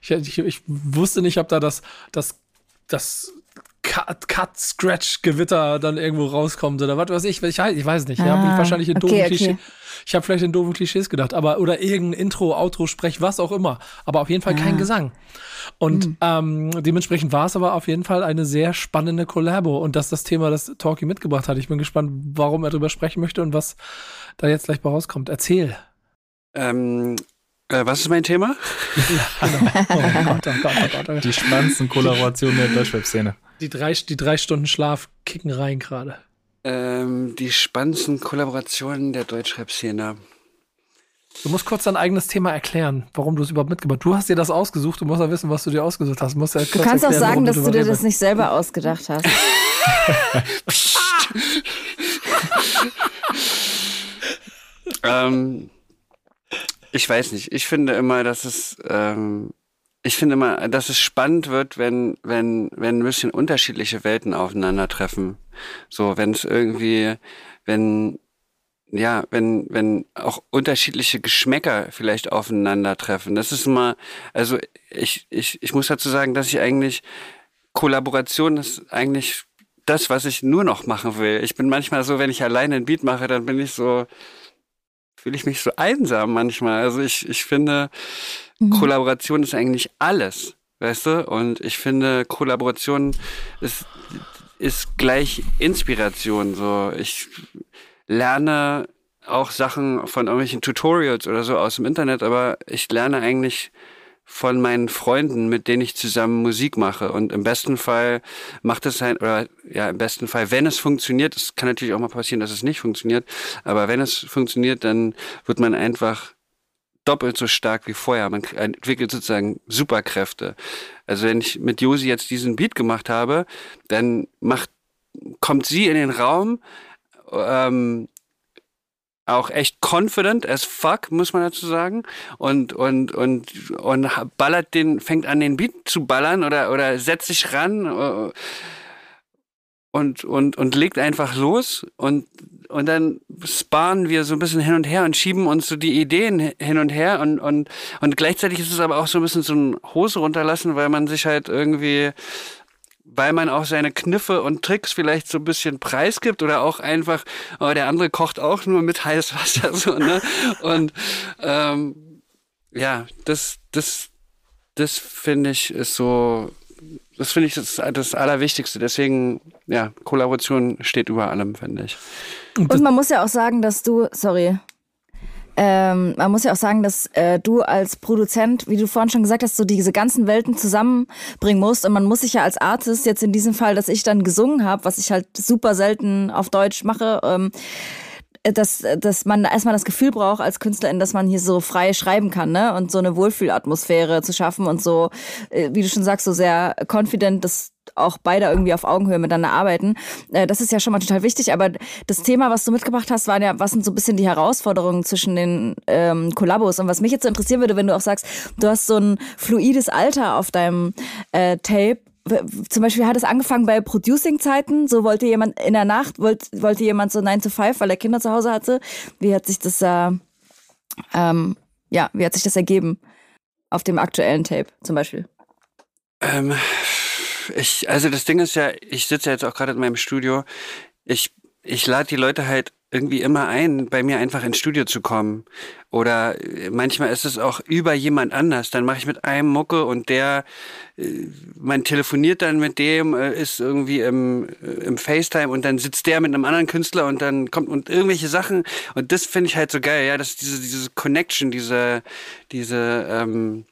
Ich, ich, ich wusste nicht, ob da das, das, das Cut, Cut, Scratch, Gewitter dann irgendwo rauskommt oder was weiß ich. Ich, ich weiß nicht. Ah, ja, habe ich wahrscheinlich in okay, doofen okay. Klischee. Ich habe vielleicht in doofen Klischees gedacht, aber oder irgendein Intro, Outro, Sprech, was auch immer. Aber auf jeden Fall ah. kein Gesang. Und mhm. ähm, dementsprechend war es aber auf jeden Fall eine sehr spannende Collabo und das ist das Thema, das Talkie mitgebracht hat. Ich bin gespannt, warum er darüber sprechen möchte und was da jetzt gleich bei rauskommt. Erzähl. Ähm, äh, was ist mein Thema? Die spannendsten Kollaborationen der Deutschrap-Szene. Die drei, die drei Stunden Schlaf kicken rein gerade. Ähm, die spannendsten Kollaborationen der Deutschrap-Szene. Du musst kurz dein eigenes Thema erklären, warum du es überhaupt mitgebracht hast. Du hast dir das ausgesucht, du musst ja wissen, was du dir ausgesucht hast. Du, musst ja du kannst erklären, auch sagen, dass du dir das nicht selber ausgedacht hast. (laughs) ähm, ich weiß nicht. Ich finde immer, dass es, ähm, ich finde immer, dass es spannend wird, wenn, wenn, wenn ein bisschen unterschiedliche Welten aufeinandertreffen. So, wenn es irgendwie, wenn, ja, wenn, wenn auch unterschiedliche Geschmäcker vielleicht aufeinandertreffen. Das ist immer, also ich, ich, ich muss dazu sagen, dass ich eigentlich, Kollaboration ist eigentlich das, was ich nur noch machen will. Ich bin manchmal so, wenn ich alleine ein Beat mache, dann bin ich so, fühle ich mich so einsam manchmal. Also ich, ich finde, mhm. Kollaboration ist eigentlich alles, weißt du? Und ich finde, Kollaboration ist, ist gleich Inspiration. So, ich lerne auch Sachen von irgendwelchen Tutorials oder so aus dem Internet, aber ich lerne eigentlich von meinen Freunden, mit denen ich zusammen Musik mache. Und im besten Fall macht es halt, oder ja, im besten Fall, wenn es funktioniert, es kann natürlich auch mal passieren, dass es nicht funktioniert, aber wenn es funktioniert, dann wird man einfach doppelt so stark wie vorher. Man entwickelt sozusagen Superkräfte. Also wenn ich mit Josi jetzt diesen Beat gemacht habe, dann macht, kommt sie in den Raum, ähm, auch echt confident as fuck, muss man dazu sagen. Und, und, und, und ballert den, fängt an den Beat zu ballern oder, oder setzt sich ran äh, und, und, und legt einfach los und, und dann sparen wir so ein bisschen hin und her und schieben uns so die Ideen hin und her und, und, und gleichzeitig ist es aber auch so ein bisschen so ein Hose runterlassen, weil man sich halt irgendwie weil man auch seine Kniffe und Tricks vielleicht so ein bisschen preisgibt oder auch einfach, oh, der andere kocht auch nur mit heißem Wasser (laughs) so, ne? Und ähm, ja, das, das, das finde ich ist so, das finde ich das, das Allerwichtigste. Deswegen, ja, Kollaboration steht über allem, finde ich. Und man muss ja auch sagen, dass du, sorry, ähm, man muss ja auch sagen, dass äh, du als Produzent, wie du vorhin schon gesagt hast, so diese ganzen Welten zusammenbringen musst. Und man muss sich ja als Artist jetzt in diesem Fall, dass ich dann gesungen habe, was ich halt super selten auf Deutsch mache, ähm, dass, dass man erstmal das Gefühl braucht als Künstlerin, dass man hier so frei schreiben kann, ne? Und so eine Wohlfühlatmosphäre zu schaffen und so, äh, wie du schon sagst, so sehr confident, dass auch beide irgendwie auf Augenhöhe miteinander arbeiten. Äh, das ist ja schon mal total wichtig. Aber das Thema, was du mitgebracht hast, waren ja, was sind so ein bisschen die Herausforderungen zwischen den ähm, Kollabos? Und was mich jetzt interessieren würde, wenn du auch sagst, du hast so ein fluides Alter auf deinem äh, Tape, zum Beispiel hat es angefangen bei Producing-Zeiten. So wollte jemand in der Nacht, wollte, wollte jemand so 9 to 5, weil er Kinder zu Hause hatte. Wie hat sich das, äh, ähm, ja, wie hat sich das ergeben? Auf dem aktuellen Tape zum Beispiel. Ähm, ich, also das Ding ist ja, ich sitze ja jetzt auch gerade in meinem Studio. Ich, ich lade die Leute halt irgendwie immer ein, bei mir einfach ins Studio zu kommen. Oder äh, manchmal ist es auch über jemand anders. Dann mache ich mit einem Mucke und der, äh, man telefoniert dann mit dem, äh, ist irgendwie im, im FaceTime und dann sitzt der mit einem anderen Künstler und dann kommt und irgendwelche Sachen. Und das finde ich halt so geil, ja, dass diese, diese Connection, diese, diese, ähm,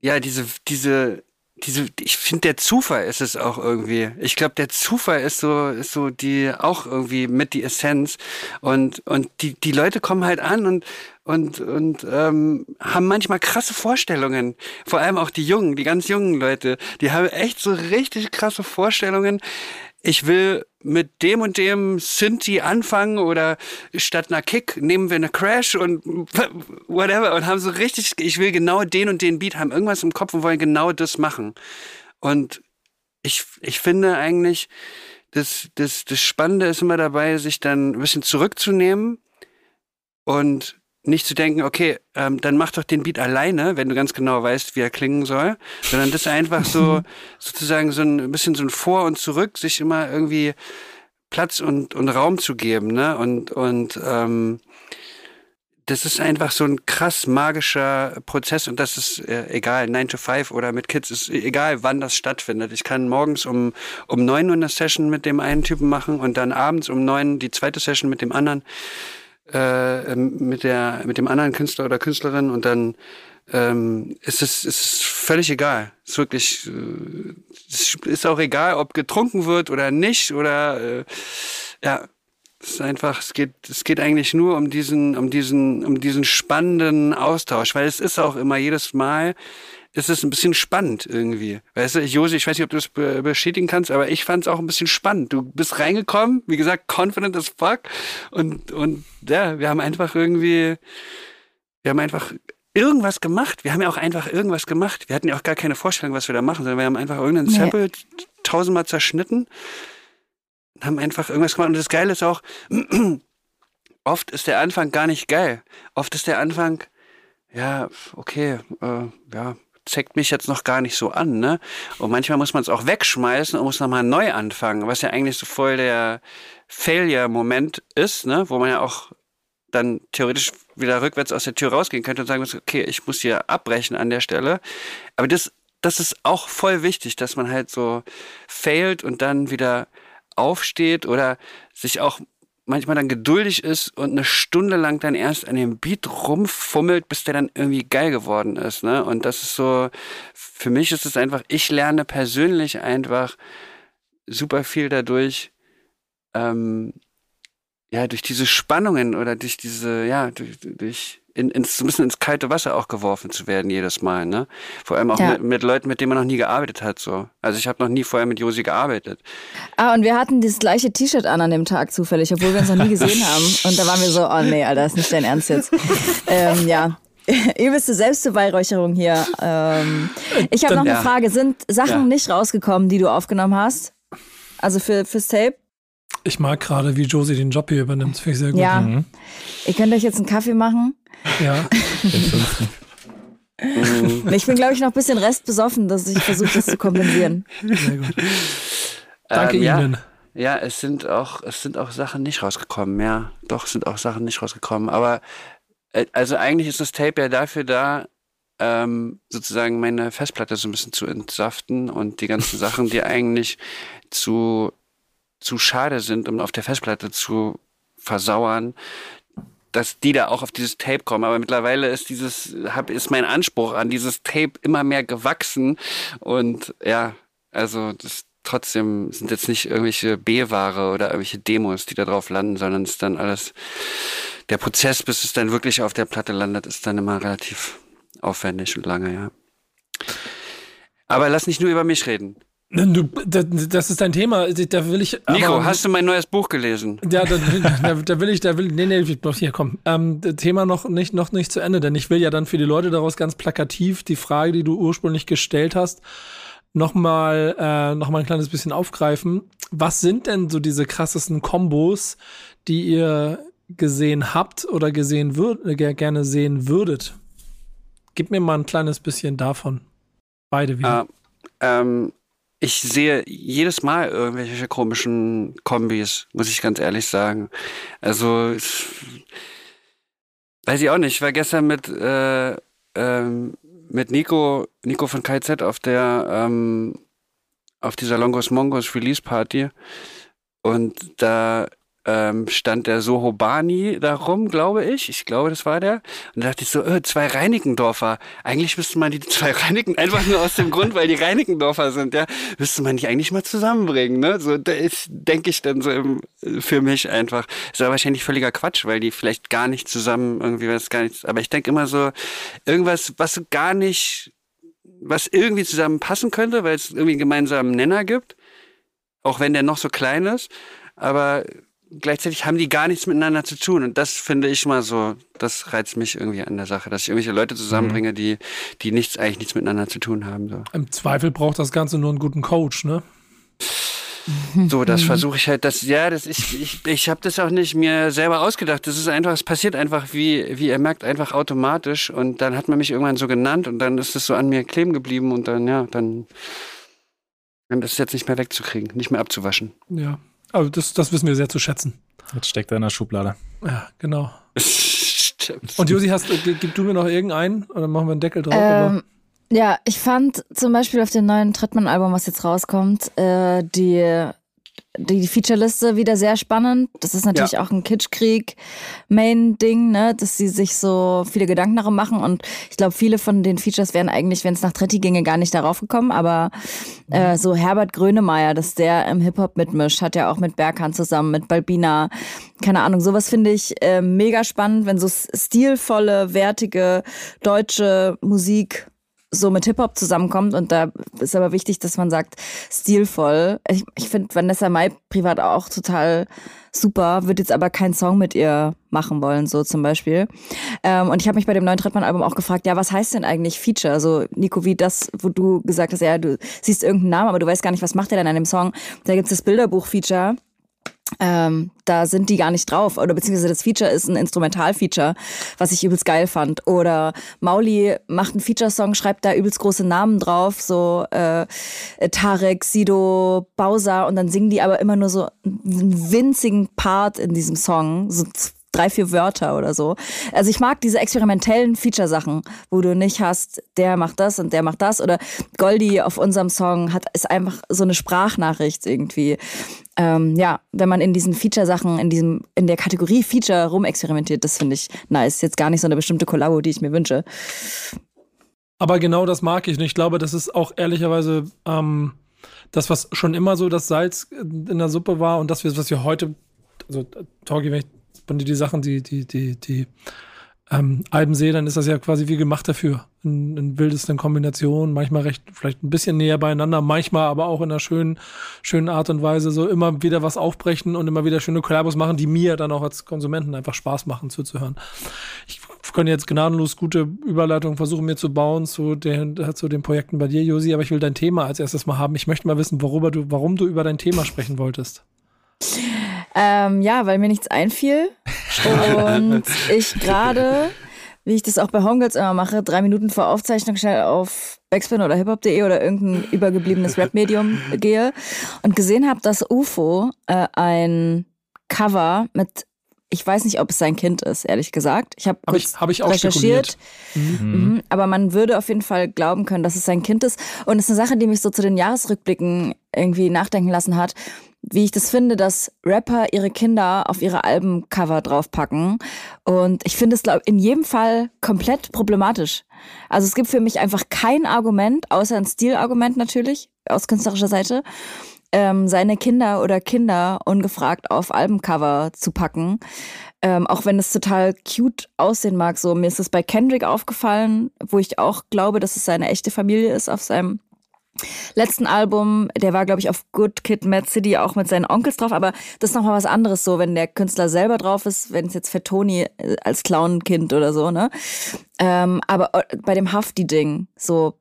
ja, diese, diese, diese, ich finde, der Zufall ist es auch irgendwie. Ich glaube, der Zufall ist so, ist so die auch irgendwie mit die Essenz. Und, und die, die Leute kommen halt an und, und, und ähm, haben manchmal krasse Vorstellungen. Vor allem auch die Jungen, die ganz jungen Leute, die haben echt so richtig krasse Vorstellungen ich will mit dem und dem Synthi anfangen oder statt einer Kick nehmen wir eine Crash und (laughs) whatever und haben so richtig, ich will genau den und den Beat, haben irgendwas im Kopf und wollen genau das machen. Und ich, ich finde eigentlich, das, das, das Spannende ist immer dabei, sich dann ein bisschen zurückzunehmen und nicht zu denken, okay, ähm, dann mach doch den Beat alleine, wenn du ganz genau weißt, wie er klingen soll, sondern das einfach so (laughs) sozusagen so ein bisschen so ein Vor und Zurück, sich immer irgendwie Platz und, und Raum zu geben, ne? Und, und ähm, das ist einfach so ein krass magischer Prozess und das ist äh, egal, 9 to 5 oder mit Kids, ist egal, wann das stattfindet. Ich kann morgens um, um 9 Uhr eine Session mit dem einen Typen machen und dann abends um 9 die zweite Session mit dem anderen äh, ähm, mit der mit dem anderen Künstler oder Künstlerin und dann ähm, ist es ist völlig egal. Ist wirklich äh, ist auch egal, ob getrunken wird oder nicht oder äh, ja. Es ist einfach, es geht, es geht eigentlich nur um diesen, um diesen, um diesen spannenden Austausch, weil es ist auch immer jedes Mal, ist es ein bisschen spannend irgendwie. Weißt du, Josi, ich weiß nicht, ob du es bestätigen kannst, aber ich fand es auch ein bisschen spannend. Du bist reingekommen, wie gesagt, confident as fuck. Und, und ja, wir haben einfach irgendwie, wir haben einfach irgendwas gemacht. Wir haben ja auch einfach irgendwas gemacht. Wir hatten ja auch gar keine Vorstellung, was wir da machen, sondern wir haben einfach irgendeinen nee. Sample tausendmal zerschnitten und haben einfach irgendwas gemacht. Und das Geile ist auch, (clears throat) oft ist der Anfang gar nicht geil. Oft ist der Anfang, ja, okay, äh, ja, zeigt mich jetzt noch gar nicht so an, ne? Und manchmal muss man es auch wegschmeißen und muss nochmal neu anfangen, was ja eigentlich so voll der Failure-Moment ist, ne? Wo man ja auch dann theoretisch wieder rückwärts aus der Tür rausgehen könnte und sagen muss, okay, ich muss hier abbrechen an der Stelle. Aber das, das ist auch voll wichtig, dass man halt so failt und dann wieder aufsteht oder sich auch manchmal dann geduldig ist und eine Stunde lang dann erst an dem Beat rumfummelt, bis der dann irgendwie geil geworden ist. Ne? Und das ist so, für mich ist es einfach, ich lerne persönlich einfach super viel dadurch, ähm, ja, durch diese Spannungen oder durch diese, ja, durch, durch in, ins, so ein bisschen ins kalte Wasser auch geworfen zu werden jedes Mal, ne? Vor allem auch ja. mit, mit, Leuten, mit denen man noch nie gearbeitet hat, so. Also ich habe noch nie vorher mit Josi gearbeitet. Ah, und wir hatten das gleiche T-Shirt an an dem Tag zufällig, obwohl wir uns noch nie gesehen (laughs) haben. Und da waren wir so, oh nee, Alter, ist nicht dein Ernst jetzt. ähm, ja. (laughs) Übelste Selbstbeweihräucherung hier. Ähm, ich habe noch eine ja. Frage. Sind Sachen ja. nicht rausgekommen, die du aufgenommen hast? Also für, fürs Tape? Ich mag gerade, wie Josie den Job hier übernimmt. Das finde ich sehr gut. Ja. Mhm. Ihr könnt euch jetzt einen Kaffee machen. Ja. ich bin, glaube ich, noch ein bisschen restbesoffen, dass ich versuche, das zu kompensieren. Sehr gut. Danke ähm, Ihnen. Ja, es sind auch, es sind auch Sachen nicht rausgekommen. Ja, doch, sind auch Sachen nicht rausgekommen. Aber äh, also eigentlich ist das Tape ja dafür da, ähm, sozusagen meine Festplatte so ein bisschen zu entsaften und die ganzen Sachen, die eigentlich zu zu schade sind, um auf der Festplatte zu versauern, dass die da auch auf dieses Tape kommen. Aber mittlerweile ist dieses, hab, ist mein Anspruch an dieses Tape immer mehr gewachsen. Und ja, also das trotzdem sind jetzt nicht irgendwelche B-Ware oder irgendwelche Demos, die da drauf landen, sondern es ist dann alles, der Prozess, bis es dann wirklich auf der Platte landet, ist dann immer relativ aufwendig und lange, ja. Aber lass nicht nur über mich reden. Du, das ist dein Thema. Da will ich. Nico, aber, hast du mein neues Buch gelesen? Ja, da, (laughs) da, da, will ich, da will, nee, nee, hier komm. Ähm, Thema noch nicht, noch nicht zu Ende, denn ich will ja dann für die Leute daraus ganz plakativ die Frage, die du ursprünglich gestellt hast, nochmal, äh, noch mal ein kleines bisschen aufgreifen. Was sind denn so diese krassesten Kombos, die ihr gesehen habt oder gesehen würd, äh, gerne sehen würdet? Gib mir mal ein kleines bisschen davon. Beide wieder. Ah, ähm, ich sehe jedes Mal irgendwelche komischen Kombis, muss ich ganz ehrlich sagen. Also, weiß ich auch nicht. Ich war gestern mit, äh, ähm, mit Nico, Nico von KZ auf der, ähm, auf dieser Longos Mongos Release Party. Und da ähm, stand der Sohobani da rum, glaube ich. Ich glaube, das war der. Und da dachte ich so, äh, zwei Reinickendorfer. Eigentlich müsste man die (laughs) zwei Reinigen, einfach nur aus dem Grund, weil die Reinickendorfer sind, ja, müsste man die eigentlich mal zusammenbringen, ne? So, da denke ich dann so im, für mich einfach. Ist aber wahrscheinlich völliger Quatsch, weil die vielleicht gar nicht zusammen irgendwie was gar nichts. Aber ich denke immer so, irgendwas, was gar nicht, was irgendwie zusammenpassen könnte, weil es irgendwie einen gemeinsamen Nenner gibt. Auch wenn der noch so klein ist. Aber gleichzeitig haben die gar nichts miteinander zu tun. Und das finde ich mal so, das reizt mich irgendwie an der Sache, dass ich irgendwelche Leute zusammenbringe, mhm. die, die nichts, eigentlich nichts miteinander zu tun haben. So. Im Zweifel braucht das Ganze nur einen guten Coach, ne? (laughs) So, das versuche ich halt, das, ja, das ich, ich, ich habe das auch nicht mir selber ausgedacht. Das ist einfach, es passiert einfach, wie, wie ihr merkt, einfach automatisch. Und dann hat man mich irgendwann so genannt und dann ist es so an mir kleben geblieben und dann, ja, dann, dann ist es jetzt nicht mehr wegzukriegen, nicht mehr abzuwaschen. Ja, aber das, das wissen wir sehr zu schätzen. Jetzt steckt er in der Schublade. Ja, genau. (laughs) Stimmt. Und Josi, hast, gib du mir noch irgendeinen oder machen wir einen Deckel drauf? Ähm, ja, ich fand zum Beispiel auf dem neuen Trettmann-Album, was jetzt rauskommt, äh, die die Featureliste wieder sehr spannend. Das ist natürlich ja. auch ein Kitschkrieg-Main-Ding, ne? dass sie sich so viele Gedanken darum machen. Und ich glaube, viele von den Features wären eigentlich, wenn es nach Tretti ginge, gar nicht darauf gekommen. Aber äh, so Herbert Grönemeyer, dass der im Hip-Hop mitmischt, hat ja auch mit Berghahn zusammen, mit Balbina. Keine Ahnung, sowas finde ich äh, mega spannend, wenn so stilvolle, wertige deutsche Musik so mit Hip-Hop zusammenkommt und da ist aber wichtig, dass man sagt, stilvoll. Ich, ich finde Vanessa Mai privat auch total super, würde jetzt aber keinen Song mit ihr machen wollen, so zum Beispiel. Ähm, und ich habe mich bei dem neuen Trettmann-Album auch gefragt, ja, was heißt denn eigentlich Feature? Also Nico, wie das, wo du gesagt hast, ja, du siehst irgendeinen Namen, aber du weißt gar nicht, was macht er denn an dem Song. Da gibt's das Bilderbuch-Feature ähm, da sind die gar nicht drauf. Oder beziehungsweise das Feature ist ein Instrumental-Feature, was ich übelst geil fand. Oder Mauli macht einen Feature-Song, schreibt da übelst große Namen drauf, so äh, Tarek, Sido, Bowser und dann singen die aber immer nur so einen winzigen Part in diesem Song, so drei, vier Wörter oder so. Also ich mag diese experimentellen Feature-Sachen, wo du nicht hast, der macht das und der macht das. Oder Goldie auf unserem Song hat ist einfach so eine Sprachnachricht irgendwie. Ähm, ja, wenn man in diesen Feature-Sachen, in diesem, in der Kategorie Feature rumexperimentiert, das finde ich nice. Jetzt gar nicht so eine bestimmte Kollabo, die ich mir wünsche. Aber genau das mag ich. Und ich glaube, das ist auch ehrlicherweise ähm, das, was schon immer so das Salz in der Suppe war und das, was wir heute, also Torgi, wenn ich wenn du die Sachen, die, die, die, die ähm, Alben sehe, dann ist das ja quasi wie gemacht dafür. In, in wildesten Kombinationen, manchmal recht, vielleicht ein bisschen näher beieinander, manchmal aber auch in einer schönen, schönen Art und Weise so immer wieder was aufbrechen und immer wieder schöne Kollabos machen, die mir dann auch als Konsumenten einfach Spaß machen zuzuhören. Ich könnte jetzt gnadenlos gute Überleitungen versuchen mir zu bauen zu den, zu den Projekten bei dir, Josi, aber ich will dein Thema als erstes mal haben. Ich möchte mal wissen, worüber du, warum du über dein Thema sprechen wolltest. Ähm, ja, weil mir nichts einfiel. Und ich gerade, wie ich das auch bei Homegirls immer mache, drei Minuten vor Aufzeichnung schnell auf Backspin oder hiphop.de oder irgendein übergebliebenes Rap-Medium gehe und gesehen habe, dass UFO äh, ein Cover mit ich weiß nicht, ob es sein Kind ist, ehrlich gesagt. Ich habe hab ich, hab ich auch recherchiert. Mhm. Mhm. Aber man würde auf jeden Fall glauben können, dass es sein Kind ist. Und es ist eine Sache, die mich so zu den Jahresrückblicken irgendwie nachdenken lassen hat wie ich das finde, dass Rapper ihre Kinder auf ihre Albencover draufpacken. Und ich finde es in jedem Fall komplett problematisch. Also es gibt für mich einfach kein Argument, außer ein Stilargument natürlich, aus künstlerischer Seite, ähm, seine Kinder oder Kinder ungefragt auf Albencover zu packen. Ähm, auch wenn es total cute aussehen mag. So, mir ist es bei Kendrick aufgefallen, wo ich auch glaube, dass es seine echte Familie ist auf seinem letzten Album, der war, glaube ich, auf Good Kid Mad City auch mit seinen Onkels drauf, aber das ist nochmal was anderes so, wenn der Künstler selber drauf ist, wenn es jetzt für Toni äh, als Clownkind oder so, ne? Ähm, aber äh, bei dem Hafti-Ding, so,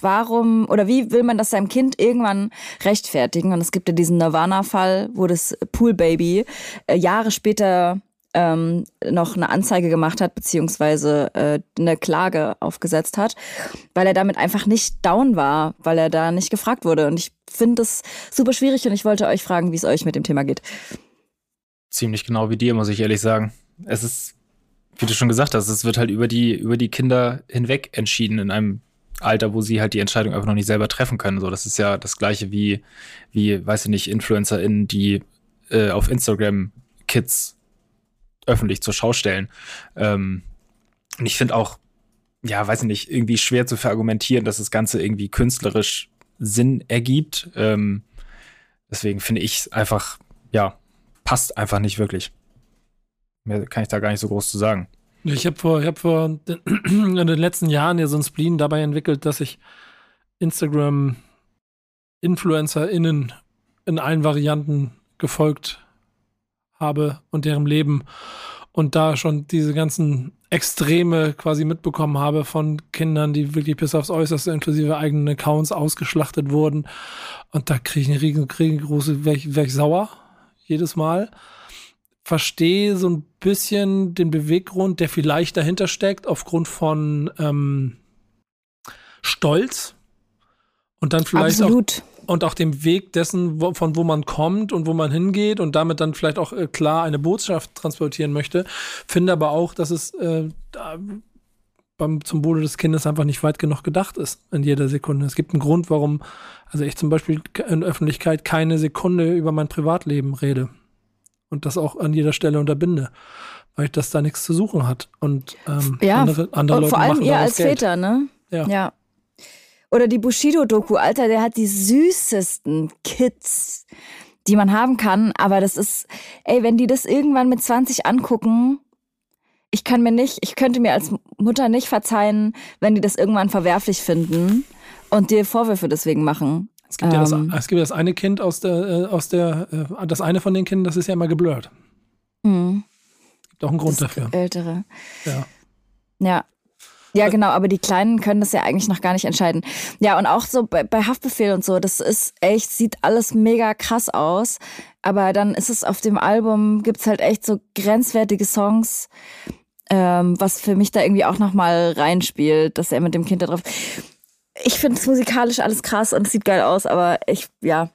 warum oder wie will man das seinem Kind irgendwann rechtfertigen? Und es gibt ja diesen Nirvana-Fall, wo das Pool Baby äh, Jahre später ähm, noch eine Anzeige gemacht hat, beziehungsweise äh, eine Klage aufgesetzt hat, weil er damit einfach nicht down war, weil er da nicht gefragt wurde. Und ich finde das super schwierig und ich wollte euch fragen, wie es euch mit dem Thema geht. Ziemlich genau wie dir, muss ich ehrlich sagen. Es ist, wie du schon gesagt hast, es wird halt über die, über die Kinder hinweg entschieden in einem Alter, wo sie halt die Entscheidung einfach noch nicht selber treffen können. So, das ist ja das gleiche wie, wie, weiß ich nicht, InfluencerInnen, die äh, auf Instagram Kids öffentlich zur Schau stellen. Ähm, und ich finde auch, ja, weiß ich nicht, irgendwie schwer zu verargumentieren, dass das Ganze irgendwie künstlerisch Sinn ergibt. Ähm, deswegen finde ich es einfach, ja, passt einfach nicht wirklich. Mehr kann ich da gar nicht so groß zu sagen. Ich habe vor, hab vor (clears throat) in den letzten Jahren ja so ein Spleen dabei entwickelt, dass ich Instagram InfluencerInnen in allen Varianten gefolgt habe und deren Leben und da schon diese ganzen Extreme quasi mitbekommen habe von Kindern, die wirklich bis aufs Äußerste inklusive eigenen Accounts ausgeschlachtet wurden. Und da kriege ich eine riesengroße, wäre ich, wär ich sauer jedes Mal. Verstehe so ein bisschen den Beweggrund, der vielleicht dahinter steckt, aufgrund von ähm, Stolz. Und dann vielleicht Absolut. auch und auch dem Weg dessen, wo, von wo man kommt und wo man hingeht und damit dann vielleicht auch äh, klar eine Botschaft transportieren möchte. Finde aber auch, dass es äh, beim, zum Wohle des Kindes einfach nicht weit genug gedacht ist in jeder Sekunde. Es gibt einen Grund, warum, also ich zum Beispiel in Öffentlichkeit keine Sekunde über mein Privatleben rede und das auch an jeder Stelle unterbinde weil das da nichts zu suchen hat. Und ähm, ja, andere, andere Leute vor allem ihr als Geld. Väter, ne? Ja. ja. Oder die Bushido-Doku, Alter, der hat die süßesten Kids, die man haben kann. Aber das ist, ey, wenn die das irgendwann mit 20 angucken, ich kann mir nicht, ich könnte mir als Mutter nicht verzeihen, wenn die das irgendwann verwerflich finden und dir Vorwürfe deswegen machen. Es gibt ja das, es gibt das eine Kind aus der, äh, aus der, äh, das eine von den Kindern, das ist ja immer geblurrt. Mhm. Gibt auch einen Grund Das dafür. Ältere. Ja. Ja. Ja, genau, aber die Kleinen können das ja eigentlich noch gar nicht entscheiden. Ja, und auch so bei, bei Haftbefehl und so, das ist echt, sieht alles mega krass aus. Aber dann ist es auf dem Album, gibt's halt echt so grenzwertige Songs, ähm, was für mich da irgendwie auch nochmal reinspielt, dass er mit dem Kind da drauf. Ich finde es musikalisch alles krass und es sieht geil aus, aber ich, ja,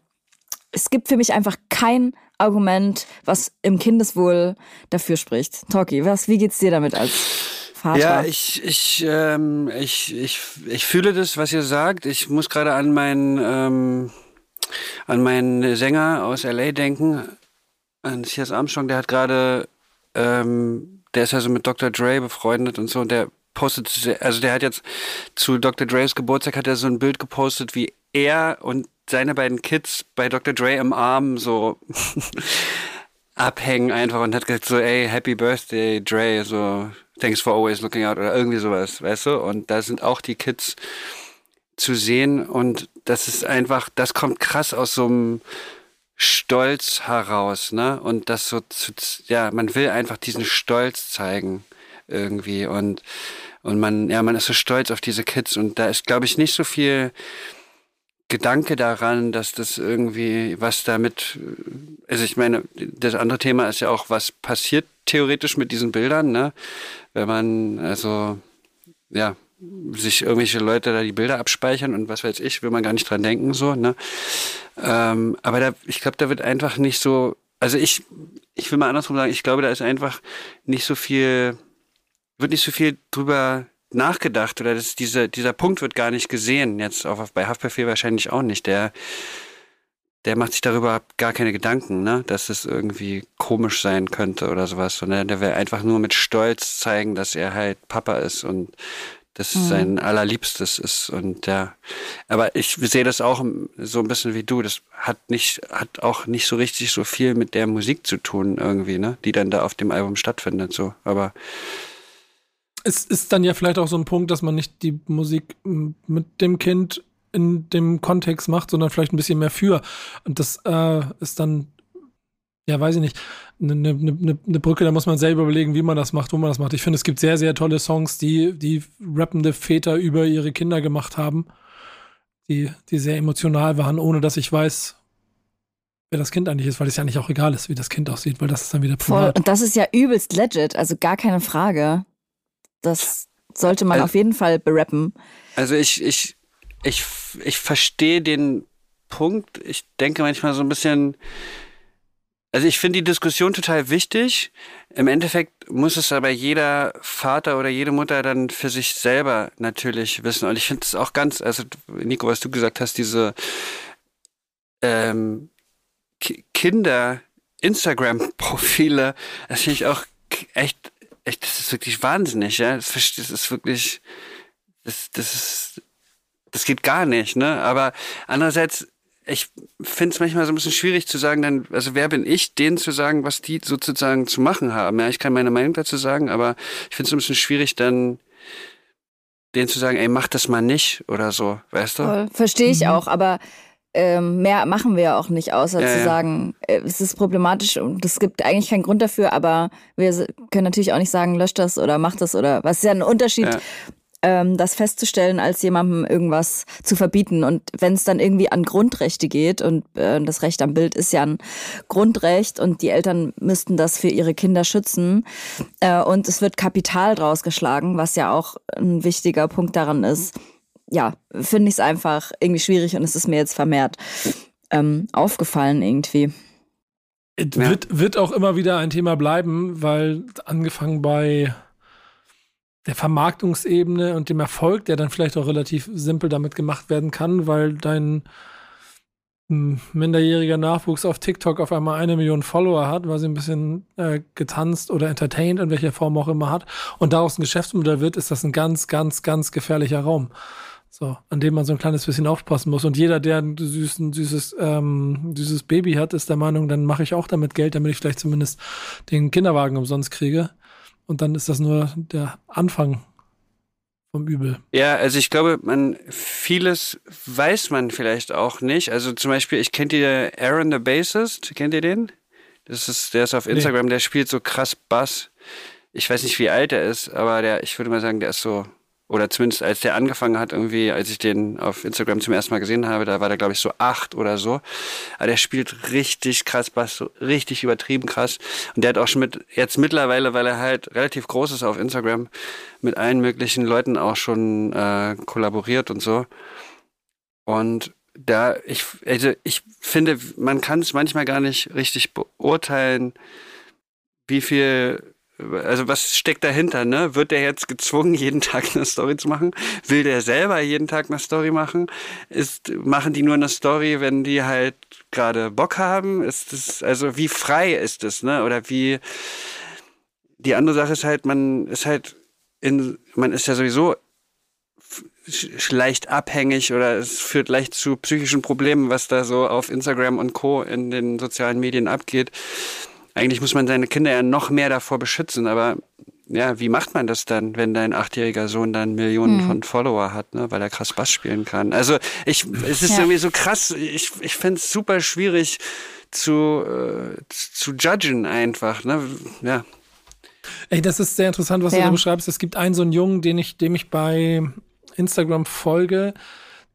es gibt für mich einfach kein Argument, was im Kindeswohl dafür spricht. Talkie, was, wie geht's dir damit als Vater? Ja, ich, ich, ähm, ich, ich, ich fühle das, was ihr sagt. Ich muss gerade an meinen, ähm, an meinen Sänger aus LA denken, an Sias Armstrong, der hat gerade, ähm, der ist also mit Dr. Dre befreundet und so, und der postet, also der hat jetzt zu Dr. Dre's Geburtstag hat er so ein Bild gepostet, wie er und seine beiden Kids bei Dr. Dre im Arm so (laughs) abhängen einfach und hat gesagt so, ey, Happy Birthday, Dre, so, thanks for always looking out oder irgendwie sowas, weißt du? Und da sind auch die Kids zu sehen und das ist einfach, das kommt krass aus so einem Stolz heraus, ne? Und das so, zu, ja, man will einfach diesen Stolz zeigen irgendwie und und man, ja, man ist so stolz auf diese Kids und da ist, glaube ich, nicht so viel Gedanke daran, dass das irgendwie was damit, also ich meine, das andere Thema ist ja auch, was passiert theoretisch mit diesen Bildern, ne? Wenn man, also, ja, sich irgendwelche Leute da die Bilder abspeichern und was weiß ich, will man gar nicht dran denken, so, ne? Ähm, aber da, ich glaube, da wird einfach nicht so, also ich, ich will mal andersrum sagen, ich glaube, da ist einfach nicht so viel, wird nicht so viel drüber nachgedacht oder das, dieser, dieser Punkt wird gar nicht gesehen. Jetzt auch bei Haftbefehl wahrscheinlich auch nicht. Der, der macht sich darüber gar keine Gedanken, ne? dass es irgendwie komisch sein könnte oder sowas, sondern der will einfach nur mit Stolz zeigen, dass er halt Papa ist und das sein allerliebstes ist und ja, aber ich sehe das auch so ein bisschen wie du. Das hat nicht, hat auch nicht so richtig so viel mit der Musik zu tun irgendwie, ne, die dann da auf dem Album stattfindet. So, aber Es ist dann ja vielleicht auch so ein Punkt, dass man nicht die Musik mit dem Kind in dem Kontext macht, sondern vielleicht ein bisschen mehr für. Und das äh, ist dann, ja, weiß ich nicht, eine ne, ne, ne Brücke, da muss man selber überlegen, wie man das macht, wo man das macht. Ich finde, es gibt sehr, sehr tolle Songs, die, die rappende Väter über ihre Kinder gemacht haben, die, die sehr emotional waren, ohne dass ich weiß, wer das Kind eigentlich ist, weil es ja nicht auch egal ist, wie das Kind aussieht, weil das ist dann wieder Voll. privat. Und das ist ja übelst legit, also gar keine Frage. Das sollte man Also- auf jeden Fall berappen. Also ich, ich, ich, ich verstehe den Punkt. Ich denke manchmal so ein bisschen, also ich finde die Diskussion total wichtig. Im Endeffekt muss es aber jeder Vater oder jede Mutter dann für sich selber natürlich wissen. Und ich finde es auch ganz, also Nico, was du gesagt hast, diese ähm, Ki- Kinder Instagram-Profile, das finde ich auch echt, echt, das ist wirklich wahnsinnig, ja. Das, ist wirklich, das, das ist, das geht gar nicht, ne? Aber andererseits, ich finde es manchmal so ein bisschen schwierig zu sagen, dann, also wer bin ich, denen zu sagen, was die sozusagen zu machen haben. Ja, ich kann meine Meinung dazu sagen, aber ich finde es ein bisschen schwierig, dann denen zu sagen, ey, mach das mal nicht oder so, weißt du? Verstehe ich auch, aber ähm, mehr machen wir ja auch nicht, außer Ja, zu ja. sagen, äh, es ist problematisch und es gibt eigentlich keinen Grund dafür, aber wir können natürlich auch nicht sagen, löscht das oder macht das oder was ist ja ein Unterschied, Ja. ähm, das festzustellen, als jemandem irgendwas zu verbieten. Und wenn es dann irgendwie an Grundrechte geht und äh, das Recht am Bild ist ja ein Grundrecht und die Eltern müssten das für ihre Kinder schützen äh, und es wird Kapital draus geschlagen, was ja auch ein wichtiger Punkt daran ist. Ja, finde ich es einfach irgendwie schwierig und es ist mir jetzt vermehrt ähm, aufgefallen irgendwie. Es Ja. wird, wird auch immer wieder ein Thema bleiben, weil angefangen bei der Vermarktungsebene und dem Erfolg, der dann vielleicht auch relativ simpel damit gemacht werden kann, weil dein hm, minderjähriger Nachwuchs auf TikTok auf einmal eine Million Follower hat, weil sie ein bisschen äh, getanzt oder entertained, in welcher Form auch immer hat, und daraus ein Geschäftsmodell wird, ist das ein ganz, ganz, ganz gefährlicher Raum. So, an dem man so ein kleines bisschen aufpassen muss. Und jeder, der ein süßen, süßes, ähm, süßes Baby hat, ist der Meinung, dann mache ich auch damit Geld, damit ich vielleicht zumindest den Kinderwagen umsonst kriege. und dann ist das nur der Anfang vom Übel. Ja, also ich glaube, man vieles weiß man vielleicht auch nicht. Also zum Beispiel, ich kenne die Aaron the Bassist, kennt ihr den? Das ist, der ist auf Instagram, nee. der spielt so krass Bass. Ich weiß nicht, wie alt er ist, aber der, ich würde mal sagen, der ist so oder zumindest als der angefangen hat, irgendwie, als ich den auf Instagram zum ersten Mal gesehen habe, da war der, glaube ich, so acht oder so. Aber der spielt richtig krass Bass, so richtig übertrieben krass. Und der hat auch schon mit, jetzt mittlerweile, weil er halt relativ groß ist auf Instagram, mit allen möglichen Leuten auch schon äh, kollaboriert und so. Und da, ich, also ich finde, man kann es manchmal gar nicht richtig beurteilen, wie viel also was steckt dahinter, ne? Wird der jetzt gezwungen, jeden Tag eine Story zu machen? Will der selber jeden Tag eine Story machen? Ist, machen die nur eine Story, wenn die halt gerade Bock haben? Ist das, also wie frei ist das, ne? Oder wie, die andere Sache ist halt, man ist halt in, man ist ja sowieso leicht abhängig oder es führt leicht zu psychischen Problemen, was da so auf Instagram und Co. in den sozialen Medien abgeht eigentlich muss man seine Kinder ja noch mehr davor beschützen, aber ja, wie macht man das dann, wenn dein achtjähriger Sohn dann Millionen mhm. von Follower hat, ne, weil er krass Bass spielen kann? Also ich, es ist ja. irgendwie so krass, ich, ich finde es super schwierig zu, äh, zu judgen einfach, ne, ja. Ey, das ist sehr interessant, was ja. du da beschreibst. Es gibt einen so einen Jungen, den ich, dem ich bei Instagram folge,